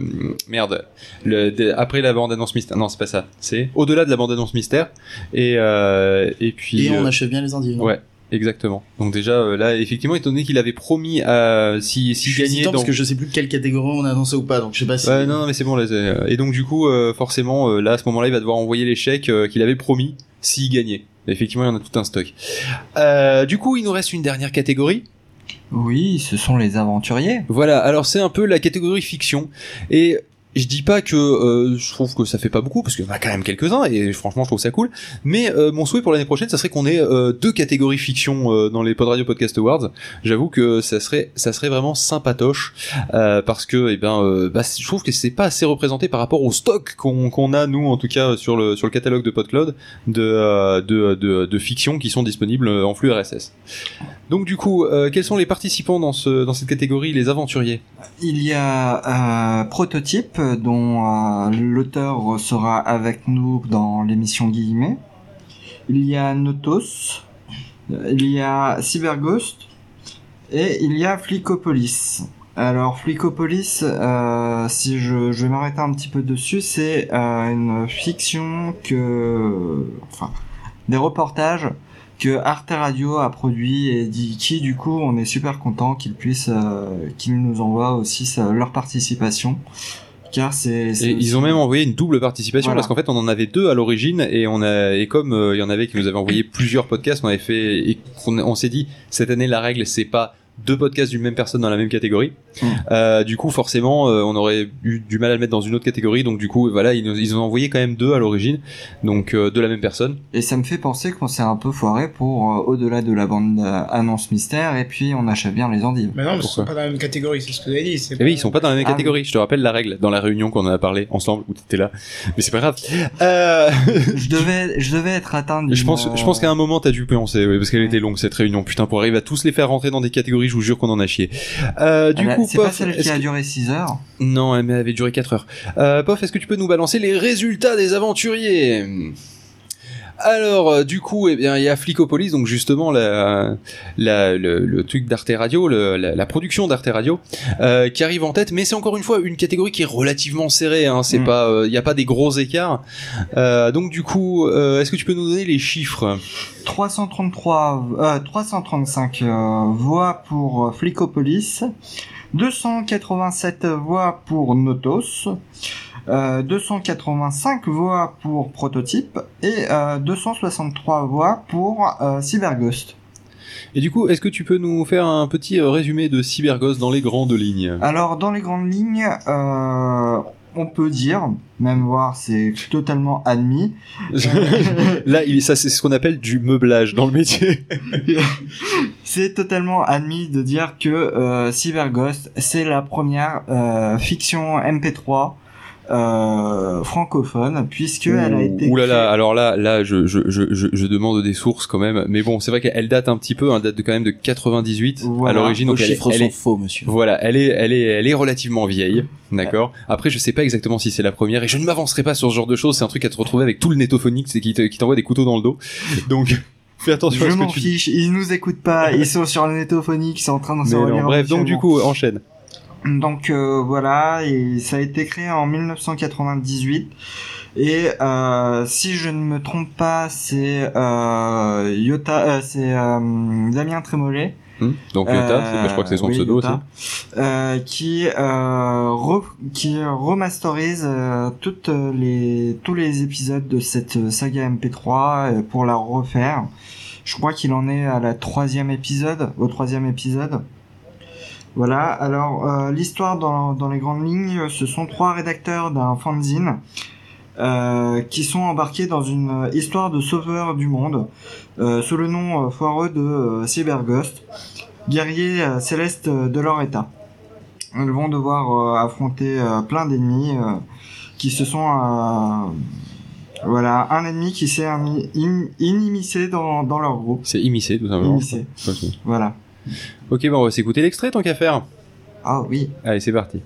merde, le, de- après la bande annonce mystère. Non, c'est pas ça. C'est au-delà de la bande annonce mystère. Et euh, et puis. Et on euh, achève bien les non? Ouais, exactement. Donc déjà euh, là, effectivement, étant donné qu'il avait promis à si si Je gagnait parce que je sais plus quelle catégorie on a annoncé ou pas, donc je sais pas si. Ouais, non, non, mais c'est bon. Là, euh, et donc du coup, euh, forcément, là, à ce moment-là, il va devoir envoyer les chèques qu'il avait promis s'il gagnait. Effectivement, il y en a tout un stock. Euh, du coup, il nous reste une dernière catégorie. Oui, ce sont les aventuriers. Voilà, alors c'est un peu la catégorie fiction. Et je dis pas que euh, je trouve que ça fait pas beaucoup, parce qu'il y en a quand même quelques-uns, et franchement je trouve ça cool. Mais euh, mon souhait pour l'année prochaine, ça serait qu'on ait euh, deux catégories fiction euh, dans les Pod Radio Podcast Awards. J'avoue que ça serait, ça serait vraiment sympatoche, euh, parce que eh ben, euh, bah, je trouve que c'est pas assez représenté par rapport au stock qu'on qu'on a nous, en tout cas sur le sur le catalogue de PodCloud de de, de de fiction qui sont disponibles en flux RSS. Donc du coup, quels sont les participants dans ce dans cette catégorie, les aventuriers? Il y a euh, Dont euh, l'auteur sera avec nous dans l'émission Guillemets. Il y a Notos, il y a Cyberghost, et il y a Flicopolis. Alors Flicopolis, euh, si je, vais m'arrêter un petit peu dessus, c'est euh, une fiction que... Enfin, des reportages que Arte Radio a produit et dit qui du coup on est super content qu'ils puissent qu'ils nous envoient aussi leur participation car c'est ils ont même envoyé une double participation Voilà. parce qu'en fait on en avait deux à l'origine et on a et comme euh, il y en avait qui nous avaient envoyé plusieurs podcasts, on avait fait et on, s'est dit cette année la règle c'est pas deux podcasts d'une même personne dans la même catégorie. Mm. Euh, du coup forcément euh, on aurait eu du mal à le mettre dans une autre catégorie donc du coup voilà ils, ils ont envoyé quand même deux à l'origine donc euh, de la même personne. et ça me fait penser qu'on s'est un peu foiré pour euh, au-delà de la bande euh, annonce mystère et puis on achète bien les endives Mais non, parce qu'ils sont pas dans la même catégorie, c'est ce que vous avez dit. c'est Et oui, ils sont pas dans la même Ah, catégorie. Je te rappelle la règle dans la réunion qu'on en a parlé ensemble où t'étais là. Mais c'est pas grave. Euh... je devais je devais être atteint Je pense, je pense qu'à un moment t'as dû penser, oui, parce qu'elle était longue cette réunion. Putain, pour arriver à tous les faire rentrer dans des catégories, je vous jure qu'on en a chié. Euh, du coup, c'est pas celle qui a duré 6 heures non, elle avait duré 4 heures. Euh, Pof, est-ce que tu peux nous balancer les résultats des aventuriers? Alors, euh, du coup, eh bien, il y a Flicopolis, donc justement la, la- le, le truc d'Arte Radio, le- la, la production d'Arte Radio, euh, qui arrive en tête. Mais c'est encore une fois une catégorie qui est relativement serrée. Hein, c'est pas, euh, il n'y a pas des gros écarts. Euh, donc, du coup, euh, est-ce que tu peux nous donner les chiffres? 333 euh, 335 euh, voix pour Flicopolis 287 voix pour Notos euh, 285 voix pour Prototype et euh, 263 voix pour euh, Cyberghost. Et du coup, est-ce que tu peux nous faire un petit euh, résumé de Cyberghost dans les grandes lignes? Alors dans les grandes lignes, euh, on peut dire, même voir, c'est totalement admis. Là, il, ça c'est ce qu'on appelle du meublage dans le métier. c'est totalement admis de dire que euh, Cyberghost, c'est la première euh, fiction MP3 euh, francophone, puisque elle a été Ouh là là, alors là, là, je, je, je, je, je demande des sources quand même. Mais bon, c'est vrai qu'elle date un petit peu, elle date de quand même de 98 à l'origine. Donc elle, chiffres elle sont est faux, monsieur. Voilà, elle est, elle est, elle est relativement vieille, d'accord. Après, je sais pas exactement si c'est la première et je ne m'avancerai pas sur ce genre de choses. C'est un truc à te retrouver avec tout le netophonique, c'est qui te- qui t'envoie des couteaux dans le dos. Donc, fais attention à Je ce que tu dis. fiche, ils nous écoutent pas, ils sont sur le netophonique, ils sont en train de se bref, donc du coup, enchaîne. Donc euh, voilà, et ça a été créé en 1998. Et euh, si je ne me trompe pas, c'est euh, Yota, euh, c'est euh, Damien Trémollet. Hmm Donc Yota, bah, je crois que c'est son oui, pseudo Yota, euh, qui euh, re- qui remasterise euh, toutes les tous les épisodes de cette saga MP3 euh, pour la refaire. Je crois qu'il en est à la troisième épisode, au troisième épisode. Voilà, alors euh, l'histoire dans, dans les grandes lignes, ce sont trois rédacteurs d'un fanzine euh, qui sont embarqués dans une histoire de sauveur du monde euh, sous le nom euh, foireux de euh, Cyberghost, guerriers euh, célestes de leur état. Ils vont devoir euh, affronter euh, plein d'ennemis euh, qui se sont... euh, voilà, un ennemi qui s'est inimmiscé dans, dans leur groupe. C'est immiscé, tout simplement. Immiscé. Voilà. Ok, bah on va s'écouter l'extrait tant qu'à faire. Ah oui. Allez, c'est parti.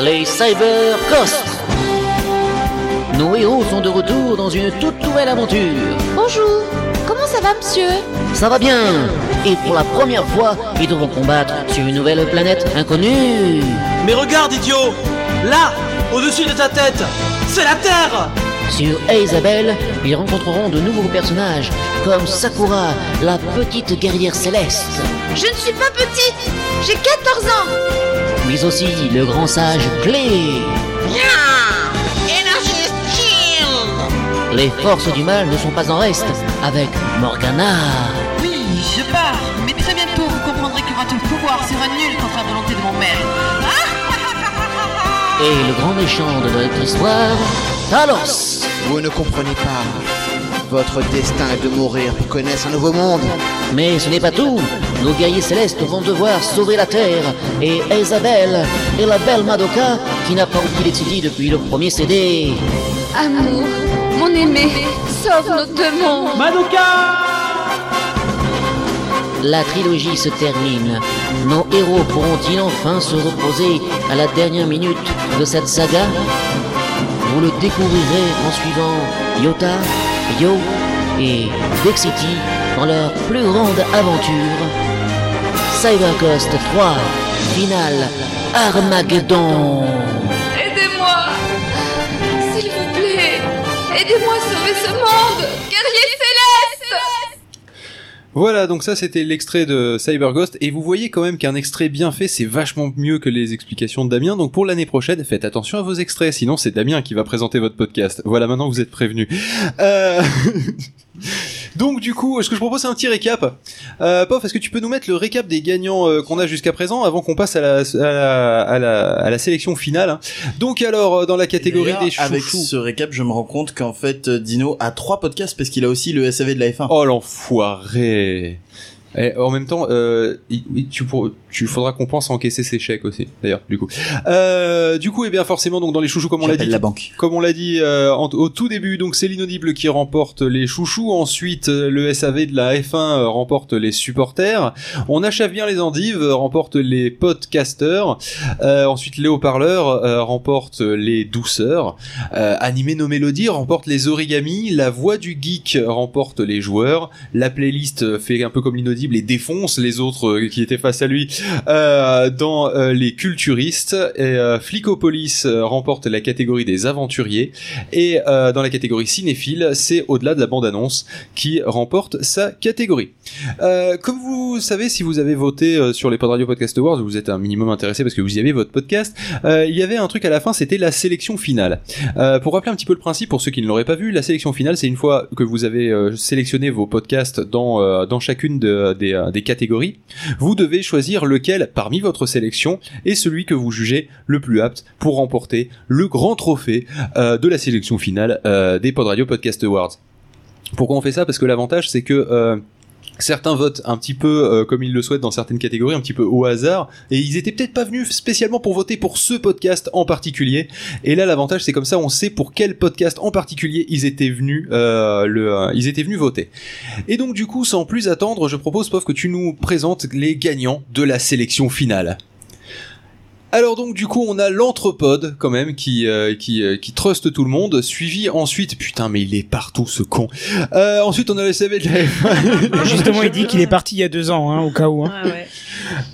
Les Cyber Ghosts. Nos héros sont de retour dans une toute nouvelle aventure. Bonjour, comment ça va monsieur? Ça va bien. Et pour la première fois, ils devront combattre sur une nouvelle planète inconnue. Mais regarde, idiot Là, au-dessus de ta tête, c'est la Terre Sur Isabelle, ils rencontreront de nouveaux personnages, comme Sakura, la petite guerrière céleste, Je ne suis pas petite, j'ai 14 ans mais aussi le grand sage Clé. Les forces du mal ne sont pas en reste avec Morgana. Oui, je pars, mais très bientôt vous comprendrez que votre pouvoir sera nul contre la volonté de mon maître. Et le grand méchant de notre histoire, Talos. Vous ne comprenez pas. Votre destin est de mourir pour connaître un nouveau monde. Mais ce n'est pas tout. Nos guerriers célestes vont devoir sauver la Terre. Et Isabelle et la belle Madoka, qui n'a pas oublié d'étudier depuis le premier CD. Amour, mon aimé, sauve nos deux mondes Madoka La trilogie se termine. Nos héros pourront-ils enfin se reposer à la dernière minute de cette saga? Vous le découvrirez en suivant Yota, Yo et Dexity dans leur plus grande aventure. CyberGhost 3, finale Armageddon. Aidez-moi S'il vous plaît Aidez-moi à sauver ce monde Guerrier Voilà, donc ça c'était l'extrait de CyberGhost et vous voyez quand même qu'un extrait bien fait c'est vachement mieux que les explications de Damien. Donc pour l'année prochaine, faites attention à vos extraits, sinon c'est Damien qui va présenter votre podcast. Voilà, maintenant vous êtes prévenus. Euh... donc du coup, ce que je propose c'est un petit récap. Euh, Pof, est-ce que tu peux nous mettre le récap des gagnants euh, qu'on a jusqu'à présent avant qu'on passe à la, à la, à la, à la sélection finale hein. Donc alors euh, dans la catégorie des chouchous. Avec ce récap, je me rends compte qu'en fait, euh, Dino a trois podcasts parce qu'il a aussi le SAV de la F1. Oh l'enfoiré Et en même temps, euh, tu pour, tu faudra qu'on pense à encaisser ses chèques aussi. D'ailleurs, du coup. Euh, du coup, et bien forcément, donc dans les chouchous, comme on l'a dit, la banque. comme on l'a dit euh, en- au tout début, donc c'est l'inaudible qui remporte les chouchous. Ensuite, euh, le SAV de la F1 euh, remporte les supporters. On achève bien les endives, euh, remporte les podcasters. Euh, ensuite, les haut-parleurs euh, remporte les douceurs. Euh, Animer nos mélodies remporte les origamis. La voix du geek remporte les joueurs. La playlist fait un peu comme l'inaudible et défonce les autres euh, qui étaient face à lui euh, dans euh, les culturistes. Et, Flicopolis remporte la catégorie des aventuriers et dans la catégorie cinéphile, c'est au-delà de la bande-annonce qui remporte sa catégorie. Comme vous savez, si vous avez voté sur les Pod Radio Podcast Awards, vous êtes un minimum intéressé parce que vous y avez votre podcast. il y avait un truc à la fin, c'était la sélection finale. Pour rappeler un petit peu le principe, pour ceux qui ne l'auraient pas vu, la sélection finale, c'est une fois que vous avez sélectionné vos podcasts dans dans chacune de- des, euh, des catégories, vous devez choisir lequel parmi votre sélection est celui que vous jugez le plus apte pour remporter le grand trophée euh, de la sélection finale euh, des Pod Radio Podcast Awards. Pourquoi on fait ça? Parce que l'avantage, c'est que euh, certains votent un petit peu euh, comme ils le souhaitent dans certaines catégories, un petit peu au hasard, et ils étaient peut-être pas venus spécialement pour voter pour ce podcast en particulier. Et là, l'avantage, c'est comme ça, on sait pour quel podcast en particulier ils étaient venus, euh, euh, ils étaient venus voter. Et donc, du coup, sans plus attendre, je propose, Pof, que tu nous présentes les gagnants de la sélection finale. Alors donc du coup on a l'anthropode quand même qui euh, qui euh, qui truste tout le monde suivi ensuite putain mais il est partout ce con euh, ensuite on a le SAV de la F1 Justement, il dit qu'il est parti il y a deux ans, hein, au cas où. Hein.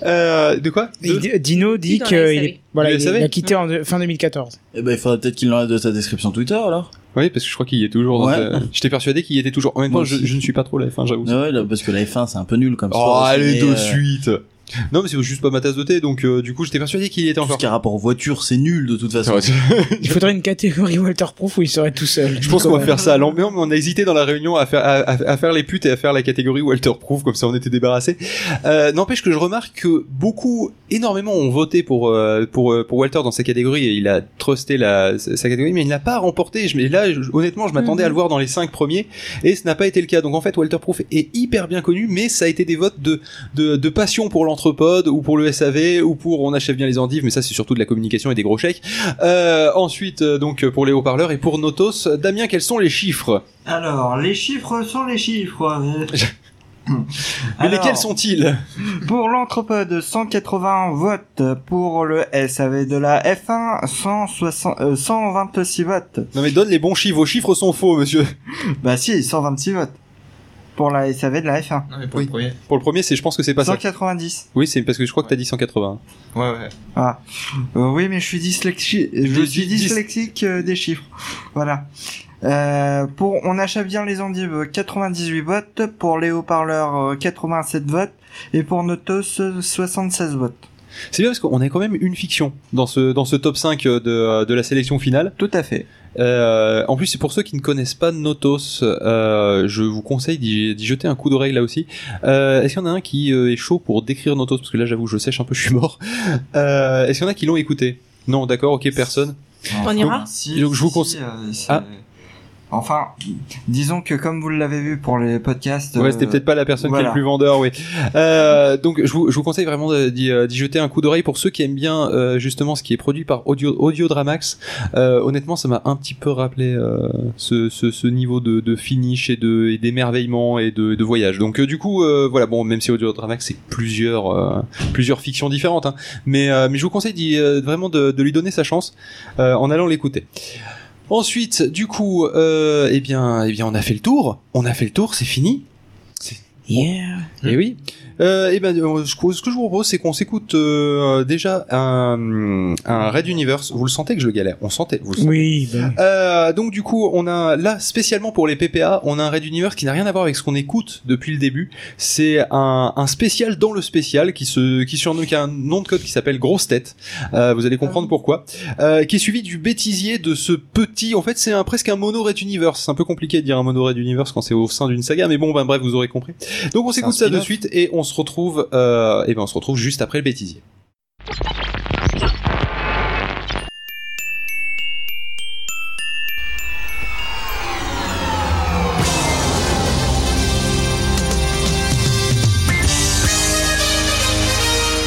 Euh, de quoi? Il- Dino dit qu'il la est, voilà, il, a quitté en de- fin 2014. Eh ben, il faudrait peut-être qu'il l'enlève de sa description Twitter, alors. Oui, parce que je crois qu'il y est toujours. dans Ouais. ta- J'étais persuadé qu'il y était toujours. En même temps, je, je ne suis pas trop la F1, j'avoue. Ouais, parce que la F1, c'est un peu nul comme Oh, sport aussi, allez de euh, suite. Non, mais c'est juste pas ma tasse de thé, donc euh, du coup, j'étais persuadé qu'il y était Tout encore. ce qui a rapport aux voitures, c'est nul de toute façon. Il faudrait une catégorie waterproof où il serait tout seul. Je pense qu'on va faire ça à l'ambiance, mais on a hésité dans la réunion à faire, à, à- à faire les putes et à faire la catégorie Walter Proof, comme ça on était débarrassé. Euh, N'empêche que je remarque que beaucoup, énormément ont voté pour, euh, pour, euh, pour Walter dans sa catégorie et il a trusté la, sa catégorie, mais il n'a pas remporté. Je, et là, je- honnêtement, je m'attendais à le voir dans les cinq premiers et ce n'a pas été le cas. Donc en fait, Walter Proof est hyper bien connu, mais ça a été des votes de, de, de passion pour l'anthropode ou pour le SAV ou pour on achève bien les endives, mais ça c'est surtout de la communication et des gros chèques. Euh, ensuite, euh, donc pour les haut-parleurs et pour Notos, Damien, quels sont les chiffres? Alors, les chiffres sont les chiffres. Mais lesquels sont-ils? Pour l'anthropode, 180 votes. Pour le SAV de la F1, 160, euh, 126 votes. Non mais donne les bons chiffres, vos chiffres sont faux, monsieur. Bah si, 126 votes. Pour la SAV de la F1. pour le premier. Pour le premier, c'est, je pense que c'est pas ça. 190. Oui, c'est parce que je crois que t'as dit 180. Ouais, ouais. Ah. Euh, oui, mais je suis dyslexique. Je Dis- suis dis- dyslexique euh, des chiffres. Voilà. Euh, pour on achète bien les endives 98 votes, pour les haut-parleurs euh, 87 votes et pour Notos euh, 76 votes. C'est bien parce qu'on a quand même une fiction dans ce dans ce top 5 de, de la sélection finale. Tout à fait. Euh, en plus, c'est pour ceux qui ne connaissent pas Notos, euh, je vous conseille d'y jeter un coup d'oreille là aussi. Euh, Est-ce qu'il y en a un qui euh, est chaud pour décrire Notos? Parce que là, j'avoue, je sèche un peu, je suis mort. Euh, Est-ce qu'il y en a qui l'ont écouté? Non, d'accord, ok, personne. On ira Donc, Si, donc, je vous si, conseille. euh, c'est- Ah. Enfin, disons que comme vous l'avez vu pour les podcasts. Ouais, c'était euh, peut-être pas la personne qui est le plus vendeur, oui. Euh, donc, je vous, je vous conseille vraiment d'y euh, d'y jeter un coup d'oreille pour ceux qui aiment bien euh, justement ce qui est produit par Audio, Audio Dramax. Euh, honnêtement, ça m'a un petit peu rappelé euh, ce, ce, ce niveau de, de finish et de et d'émerveillement et de, de voyage. Donc, euh, du coup, euh, voilà, bon, même si Audio Dramax c'est plusieurs euh, plusieurs fictions différentes, hein, mais euh, mais je vous conseille vraiment de, de lui donner sa chance euh, en allant l'écouter. Ensuite, du coup, euh, eh bien, eh bien, on a fait le tour. On a fait le tour, c'est fini. Yeah. Et oui. Euh, et ben, euh, ce que je vous propose, c'est qu'on s'écoute euh, déjà un, un Red Universe. Vous le sentez que je le galère? On sentait. Vous le sentez? Oui, Euh, donc du coup, on a là spécialement pour les PPA, on a un Red Universe qui n'a rien à voir avec ce qu'on écoute depuis le début. C'est un, un spécial dans le spécial qui se qui surnomme qui a un nom de code qui s'appelle Grosse Tête. Euh, vous allez comprendre pourquoi. Euh, qui est suivi du bêtisier de ce petit. En fait, c'est un presque un mono Red Universe. C'est un peu compliqué de dire un mono Red Universe quand c'est au sein d'une saga, mais bon, ben bref, vous aurez compris. Donc on s'écoute ça de suite et on se retrouve. Euh, et ben on se retrouve juste après le bêtisier.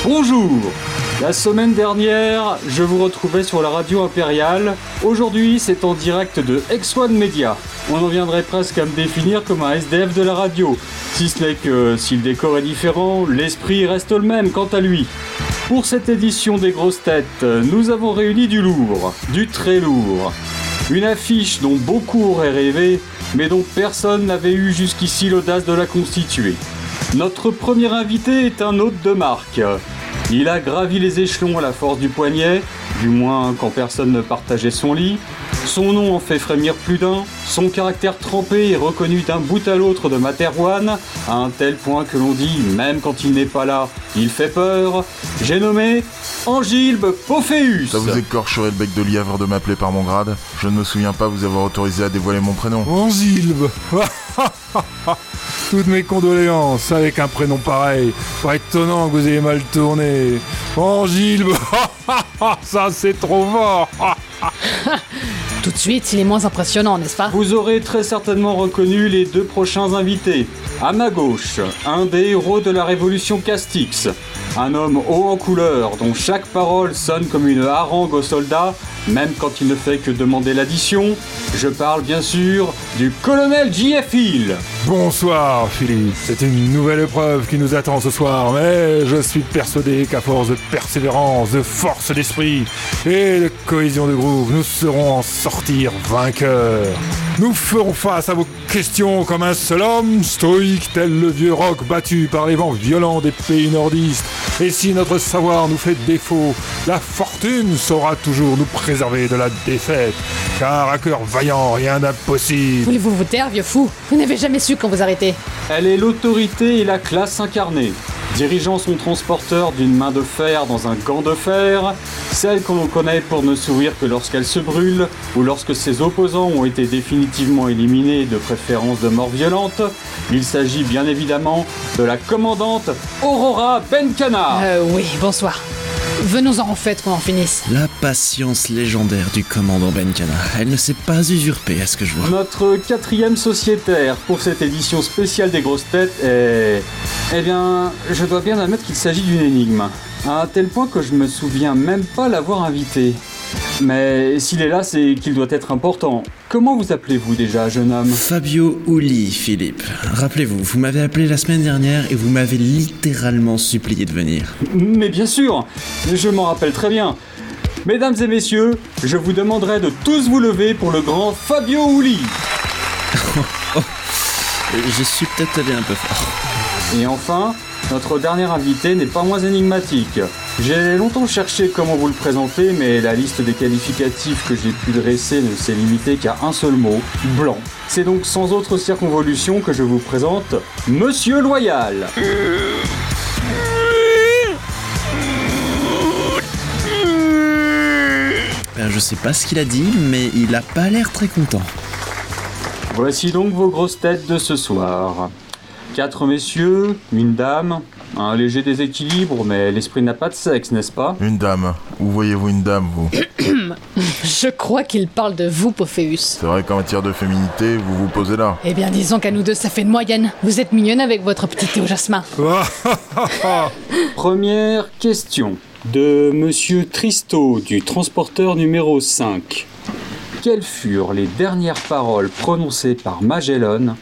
Bonjour La semaine dernière, je vous retrouvais sur la radio impériale. Aujourd'hui, c'est en direct de X1 Media. On en viendrait presque à me définir comme un SDF de la radio. Si ce n'est que, si le décor est différent, l'esprit reste le même quant à lui. Pour cette édition des grosses têtes, nous avons réuni du lourd, du très lourd. Une affiche dont beaucoup auraient rêvé, mais dont personne n'avait eu jusqu'ici l'audace de la constituer. Notre premier invité est un hôte de marque. Il a gravi les échelons à la force du poignet, du moins quand personne ne partageait son lit. Son nom en fait frémir plus d'un, son caractère trempé est reconnu d'un bout à l'autre de Materwan, à un tel point que l'on dit, même quand il n'est pas là, il fait peur. J'ai nommé Angilbe Pophéus. Ça vous écorcherait le bec de lièvre de m'appeler par mon grade? Je ne me souviens pas vous avoir autorisé à dévoiler mon prénom. Angilbe Toutes mes condoléances avec un prénom pareil. Pas étonnant que vous ayez mal tourné. Angilbe Ça c'est trop fort Tout de suite, il est moins impressionnant, n'est-ce pas Vous aurez très certainement reconnu les deux prochains invités. À ma gauche, un des héros de la révolution Castix. Un homme haut en couleur dont chaque parole sonne comme une harangue aux soldats, même quand il ne fait que demander l'addition. Je parle bien sûr du colonel J.F. Hill. Bonsoir Philippe, c'est une nouvelle épreuve qui nous attend ce soir, mais je suis persuadé qu'à force de persévérance, de force d'esprit et de cohésion de groupe, nous serons en sortir vainqueurs. Nous ferons face à vos questions comme un seul homme, stoïque tel le vieux roc battu par les vents violents des pays nordistes. Et si notre savoir nous fait défaut, la fortune saura toujours nous préserver de la défaite, car à cœur vaillant, rien d'impossible. Voulez-vous vous taire, vieux fou? Vous n'avez jamais su quand vous arrêtez. Elle est l'autorité et la classe incarnée. Dirigeant son transporteur d'une main de fer dans un gant de fer, celle qu'on connaît pour ne sourire que lorsqu'elle se brûle ou lorsque ses opposants ont été définitivement éliminés, de préférence de mort violente, il s'agit bien évidemment de la commandante Aurora Benkana. Euh, oui, bonsoir. Venons-en en fait qu'on en finisse. La patience légendaire du commandant Benkana. Elle ne s'est pas usurpée à ce que je vois. Notre quatrième sociétaire pour cette édition spéciale des grosses têtes est... Eh bien, je dois bien admettre qu'il s'agit d'une énigme. À tel point que je me souviens même pas l'avoir invité. Mais s'il est là, c'est qu'il doit être important. Comment vous appelez-vous déjà, jeune homme? Fabio Uli, Philippe. Rappelez-vous, vous m'avez appelé la semaine dernière et vous m'avez littéralement supplié de venir. Mais bien sûr Je m'en rappelle très bien. Mesdames et messieurs, je vous demanderai de tous vous lever pour le grand Fabio Uli. Je suis peut-être allé un peu fort. Et enfin, notre dernier invité n'est pas moins énigmatique. J'ai longtemps cherché comment vous le présenter, mais la liste des qualificatifs que j'ai pu dresser ne s'est limitée qu'à un seul mot, blanc. C'est donc sans autre circonvolution que je vous présente Monsieur Loyal. Ben, je sais pas ce qu'il a dit, mais il a pas l'air très content. Voici donc vos grosses têtes de ce soir. Quatre messieurs, une dame, un léger déséquilibre, mais l'esprit n'a pas de sexe, n'est-ce pas? Une dame. Où voyez-vous une dame, vous? Je crois qu'il parle de vous, Pophéus. C'est vrai qu'en matière de féminité, vous vous posez là. Eh bien, disons qu'à nous deux, ça fait une moyenne. Vous êtes mignonne avec votre petit thé au jasmin. Première question de Monsieur Tristo du transporteur numéro 5. Quelles furent les dernières paroles prononcées par Magellan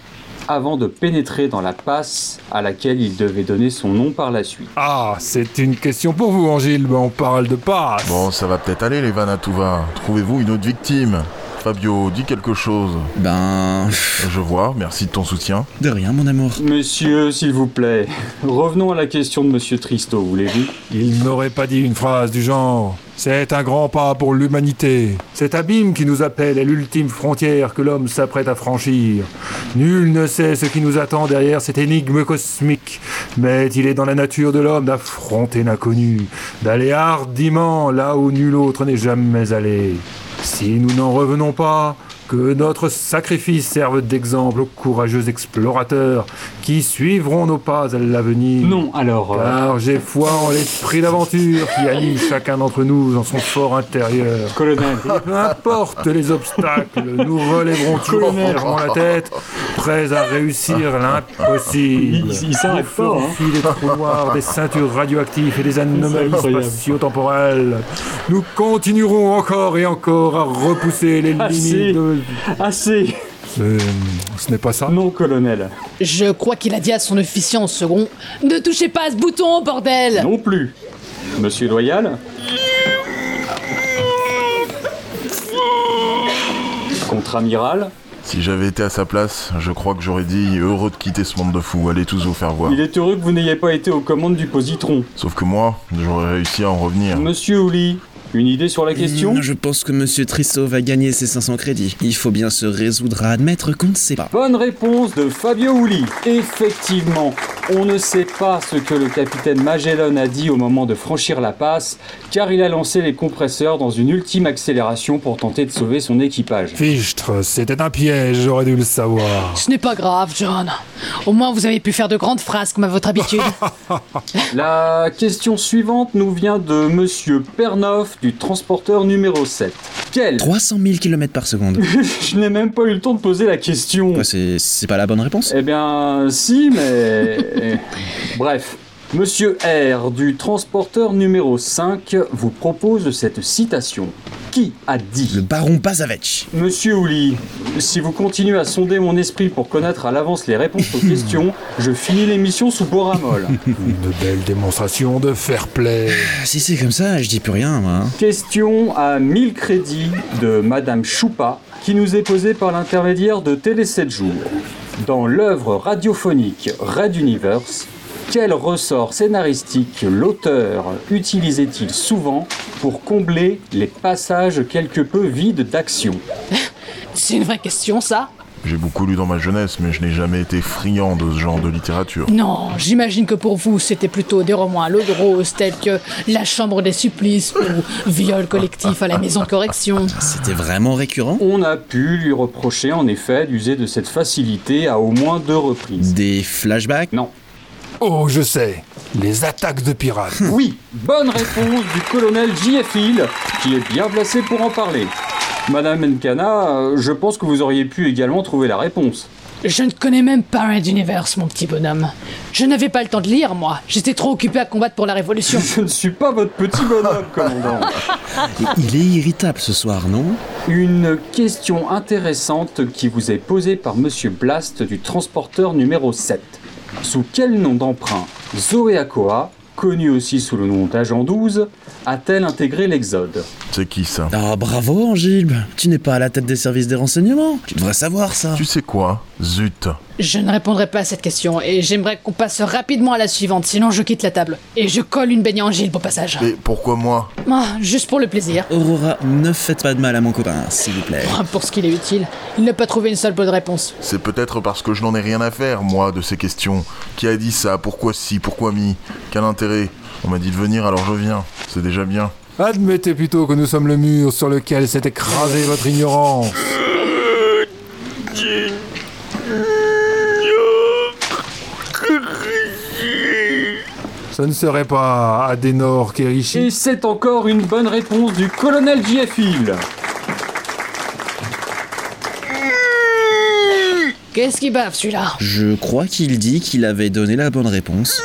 avant de pénétrer dans la passe à laquelle il devait donner son nom par la suite Ah, c'est une question pour vous, Angile. On parle de passe. Bon, ça va peut-être aller, les vannes à tout va. Trouvez-vous une autre victime? Fabio, dis quelque chose. Ben. Je vois, merci de ton soutien. De rien, mon amour. Monsieur, s'il vous plaît, revenons à la question de Monsieur Tristo, voulez-vous? Il n'aurait pas dit une phrase du genre. C'est un grand pas pour l'humanité. Cet abîme qui nous appelle est l'ultime frontière que l'homme s'apprête à franchir. Nul ne sait ce qui nous attend derrière cette énigme cosmique, mais il est dans la nature de l'homme d'affronter l'inconnu, d'aller hardiment là où nul autre n'est jamais allé. Si nous n'en revenons pas, que notre sacrifice serve d'exemple aux courageux explorateurs qui suivront nos pas à l'avenir. Non, alors. euh, Car j'ai foi en l'esprit d'aventure qui anime chacun d'entre nous dans son fort intérieur. Colonel. Importe les obstacles, nous relèverons toujours la tête, prêts à réussir l'impossible. Il- il s'arrête fort, hein. des trous noirs, des ceintures radioactives et des anomalies spatio-temporelles. Nous continuerons encore et encore à repousser les Assez. limites de... Assez Ce, ce n'est pas ça Non, colonel. Je crois qu'il a dit à son officier en second Ne touchez pas à ce bouton, bordel Non plus. Monsieur Loyal Contre-amiral Si j'avais été à sa place, je crois que j'aurais dit heureux de quitter ce monde de fous, allez tous vous faire voir. Il est heureux que vous n'ayez pas été aux commandes du positron. Sauf que moi, j'aurais réussi à en revenir. Monsieur Ouli, une idée sur la question Hmm, Je pense que Monsieur Trissot va gagner ses 500 crédits. Il faut bien se résoudre à admettre qu'on ne sait pas. Bonne réponse de Fabio Ouli. Effectivement, on ne sait pas ce que le capitaine Magellan a dit au moment de franchir la passe, car il a lancé les compresseurs dans une ultime accélération pour tenter de sauver son équipage. Fichtre, c'était un piège, j'aurais dû le savoir. Ce n'est pas grave, John. Au moins, vous avez pu faire de grandes phrases comme à votre habitude. La question suivante nous vient de Monsieur Pernoff du transporteur numéro 7. Quel 300 000 km par seconde. Je n'ai même pas eu le temps de poser la question. C'est pas la bonne réponse? Eh bien, si, mais. Bref. Monsieur R du transporteur numéro 5 vous propose cette citation. Qui a dit Le baron Bazavech. Monsieur Ouli, si vous continuez à sonder mon esprit pour connaître à l'avance les réponses aux questions, je finis l'émission sous Boramol. Une belle démonstration de fair play. Si c'est comme ça, je dis plus rien, moi. hein. Question à 1000 crédits de Madame Choupa qui nous est posée par l'intermédiaire de Télé 7 jours. Dans l'œuvre radiophonique Red Universe, quel ressort scénaristique l'auteur utilisait-il souvent pour combler les passages quelque peu vides d'action? C'est une vraie question, ça J'ai beaucoup lu dans ma jeunesse, mais je n'ai jamais été friand de ce genre de littérature. Non, j'imagine que pour vous, c'était plutôt des romans à l'eau de rose tels que La Chambre des supplices ou Viol collectif à la maison de correction. C'était vraiment récurrent? On a pu lui reprocher en effet d'user de cette facilité à au moins deux reprises. Des flashbacks? Non. Oh, je sais. Les attaques de pirates. Oui, bonne réponse du colonel J.F. Hill, qui est bien placé pour en parler. Madame Enkana, euh, je pense que vous auriez pu également trouver la réponse. Je ne connais même pas Red Universe, mon petit bonhomme. Je n'avais pas le temps de lire, moi. J'étais trop occupé à combattre pour la Révolution. Je ne suis pas votre petit bonhomme, commandant. Il est irritable ce soir, non? Une question intéressante qui vous est posée par Monsieur Blast du transporteur numéro 7. Sous quel nom d'emprunt Zoé Akoa, connue aussi sous le nom d'Agent 12, a-t-elle intégré l'Exode C'est qui ça? Ah, bravo, Angilbe. Tu n'es pas à la tête des services des renseignements. Tu devrais savoir ça. Tu sais quoi? Zut. Je ne répondrai pas à cette question et j'aimerais qu'on passe rapidement à la suivante, sinon je quitte la table. Et je colle une baignée en Gilles au passage. Et pourquoi moi? Ah, juste pour le plaisir. Aurora, ne faites pas de mal à mon copain, s'il vous plaît. Ah, Pour ce qu'il est utile. Il n'a pas trouvé une seule bonne réponse. C'est peut-être parce que je n'en ai rien à faire, moi, de ces questions. Qui a dit ça? Pourquoi si? Pourquoi mi? Quel intérêt? On m'a dit de venir, alors je viens. C'est déjà bien. Admettez plutôt que nous sommes le mur sur lequel s'est écrasée votre ignorance. Ce ne serait pas Adenor Kerishi. Et c'est encore une bonne réponse du colonel. Hill. Qu'est-ce qui bave celui-là? Je crois qu'il dit qu'il avait donné la bonne réponse.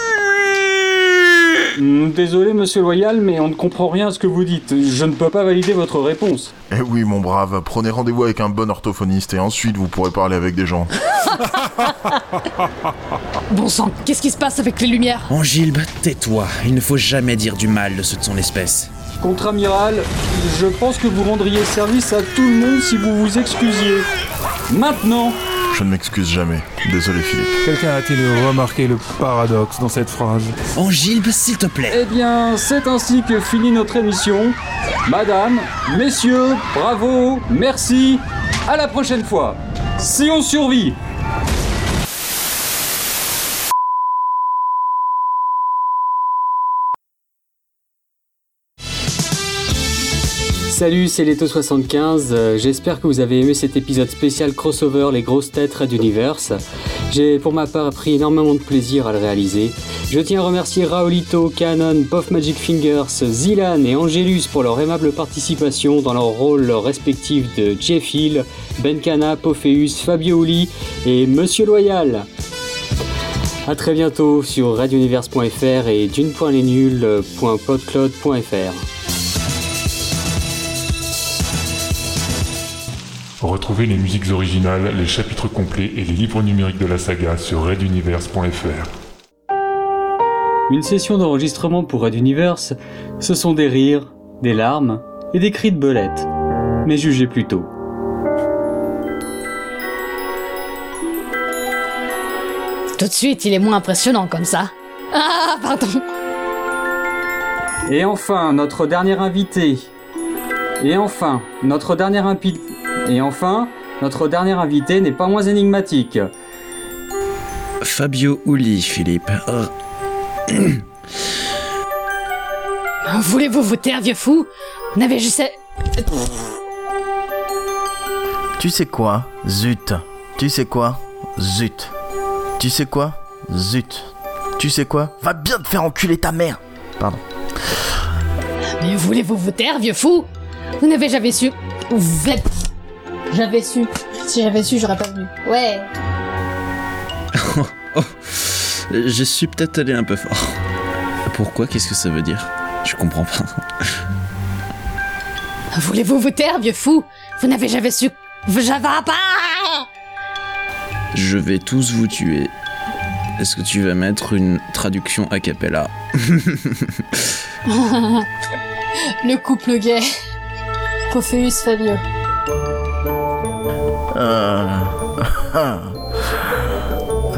Hmm, Désolé, monsieur Loyal, mais on ne comprend rien à ce que vous dites. Je ne peux pas valider votre réponse. Eh oui, mon brave, prenez rendez-vous avec un bon orthophoniste et ensuite vous pourrez parler avec des gens. Bon sang, qu'est-ce qui se passe avec les lumières? Angilbe, tais-toi. Il ne faut jamais dire du mal de ceux de son espèce. Contre-amiral, je pense que vous rendriez service à tout le monde si vous vous excusiez. Maintenant, Je ne m'excuse jamais. Désolé, Philippe. Quelqu'un a-t-il remarqué le paradoxe dans cette phrase? Angilbe, s'il te plaît. eh bien, c'est ainsi que finit notre émission. Madame, messieurs, bravo, merci, à la prochaine fois. Si on survit Salut, c'est Leto75. Euh, J'espère que vous avez aimé cet épisode spécial crossover Les grosses têtes Red Universe. J'ai pour ma part pris énormément de plaisir à le réaliser. Je tiens à remercier Raolito, Canon, Puff Magic Fingers, Zilan et Angelus pour leur aimable participation dans leur rôle respectif de Jeff Hill, Benkana, Pophéus, Fabio Uli et Monsieur Loyal. A très bientôt sur radiounivers.fr et d'une.lesnuls.podcloud.fr. Retrouvez les musiques originales, les chapitres complets et les livres numériques de la saga sur RedUniverse.fr. Une session d'enregistrement pour RedUniverse, ce sont des rires, des larmes et des cris de belette. Mais jugez plutôt. Tout de suite, il est moins impressionnant comme ça. Ah, pardon. Et enfin, notre dernier invité. Et enfin, notre dernier invité. Et enfin, notre dernier invité n'est pas moins énigmatique. Fabio Uli, Philippe. Euh, Voulez-vous vous taire, vieux fou? Vous n'avez juste... Tu sais quoi? Zut. Tu sais quoi? Zut. Tu sais quoi? Zut. Tu sais quoi? Va bien te faire enculer ta mère. Pardon. Mais voulez-vous vous taire, vieux fou? Vous n'avez jamais su... Vous êtes... J'avais su. Si j'avais su, j'aurais pas venu. Ouais. oh, je suis peut-être allé un peu fort. Pourquoi? Qu'est-ce que ça veut dire? Je comprends pas. Voulez-vous vous taire, vieux fou? Vous n'avez jamais su... J'avais pas Je vais tous vous tuer. Est-ce que tu vas mettre une traduction a cappella? Le couple gay. Pophéus Fabio. Euh... ah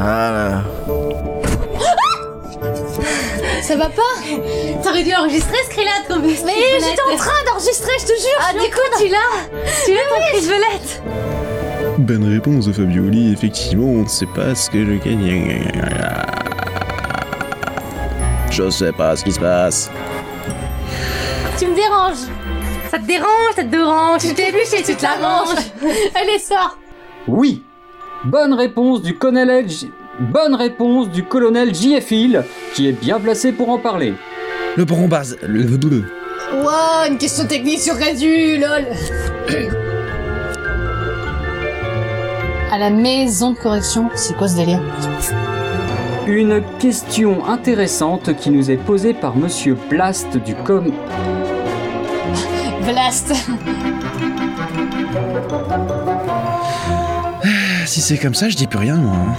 là. Ça va pas T'aurais dû enregistrer ce cri-là comme Mais j'étais en train d'enregistrer, je te jure Ah, du coup, tu l'as Tu l'as ton cri de velette Bonne réponse de Fabioli, effectivement, on ne sait pas ce que je gagne. Je sais pas ce qui se passe. Tu me déranges Ça te dérange, ça te dérange Tu t'épluches et tu te la manges Allez, sors Oui. Bonne réponse du colonel J... Bonne réponse du colonel J.F. Hill, qui est bien placé pour en parler. Le brombaz. Le. Wow, une question technique sur Rédu, lol À la maison de correction, c'est quoi ce délire? Une question intéressante qui nous est posée par Monsieur Blast du com... Blast Si c'est comme ça, je dis plus rien, moi. hein.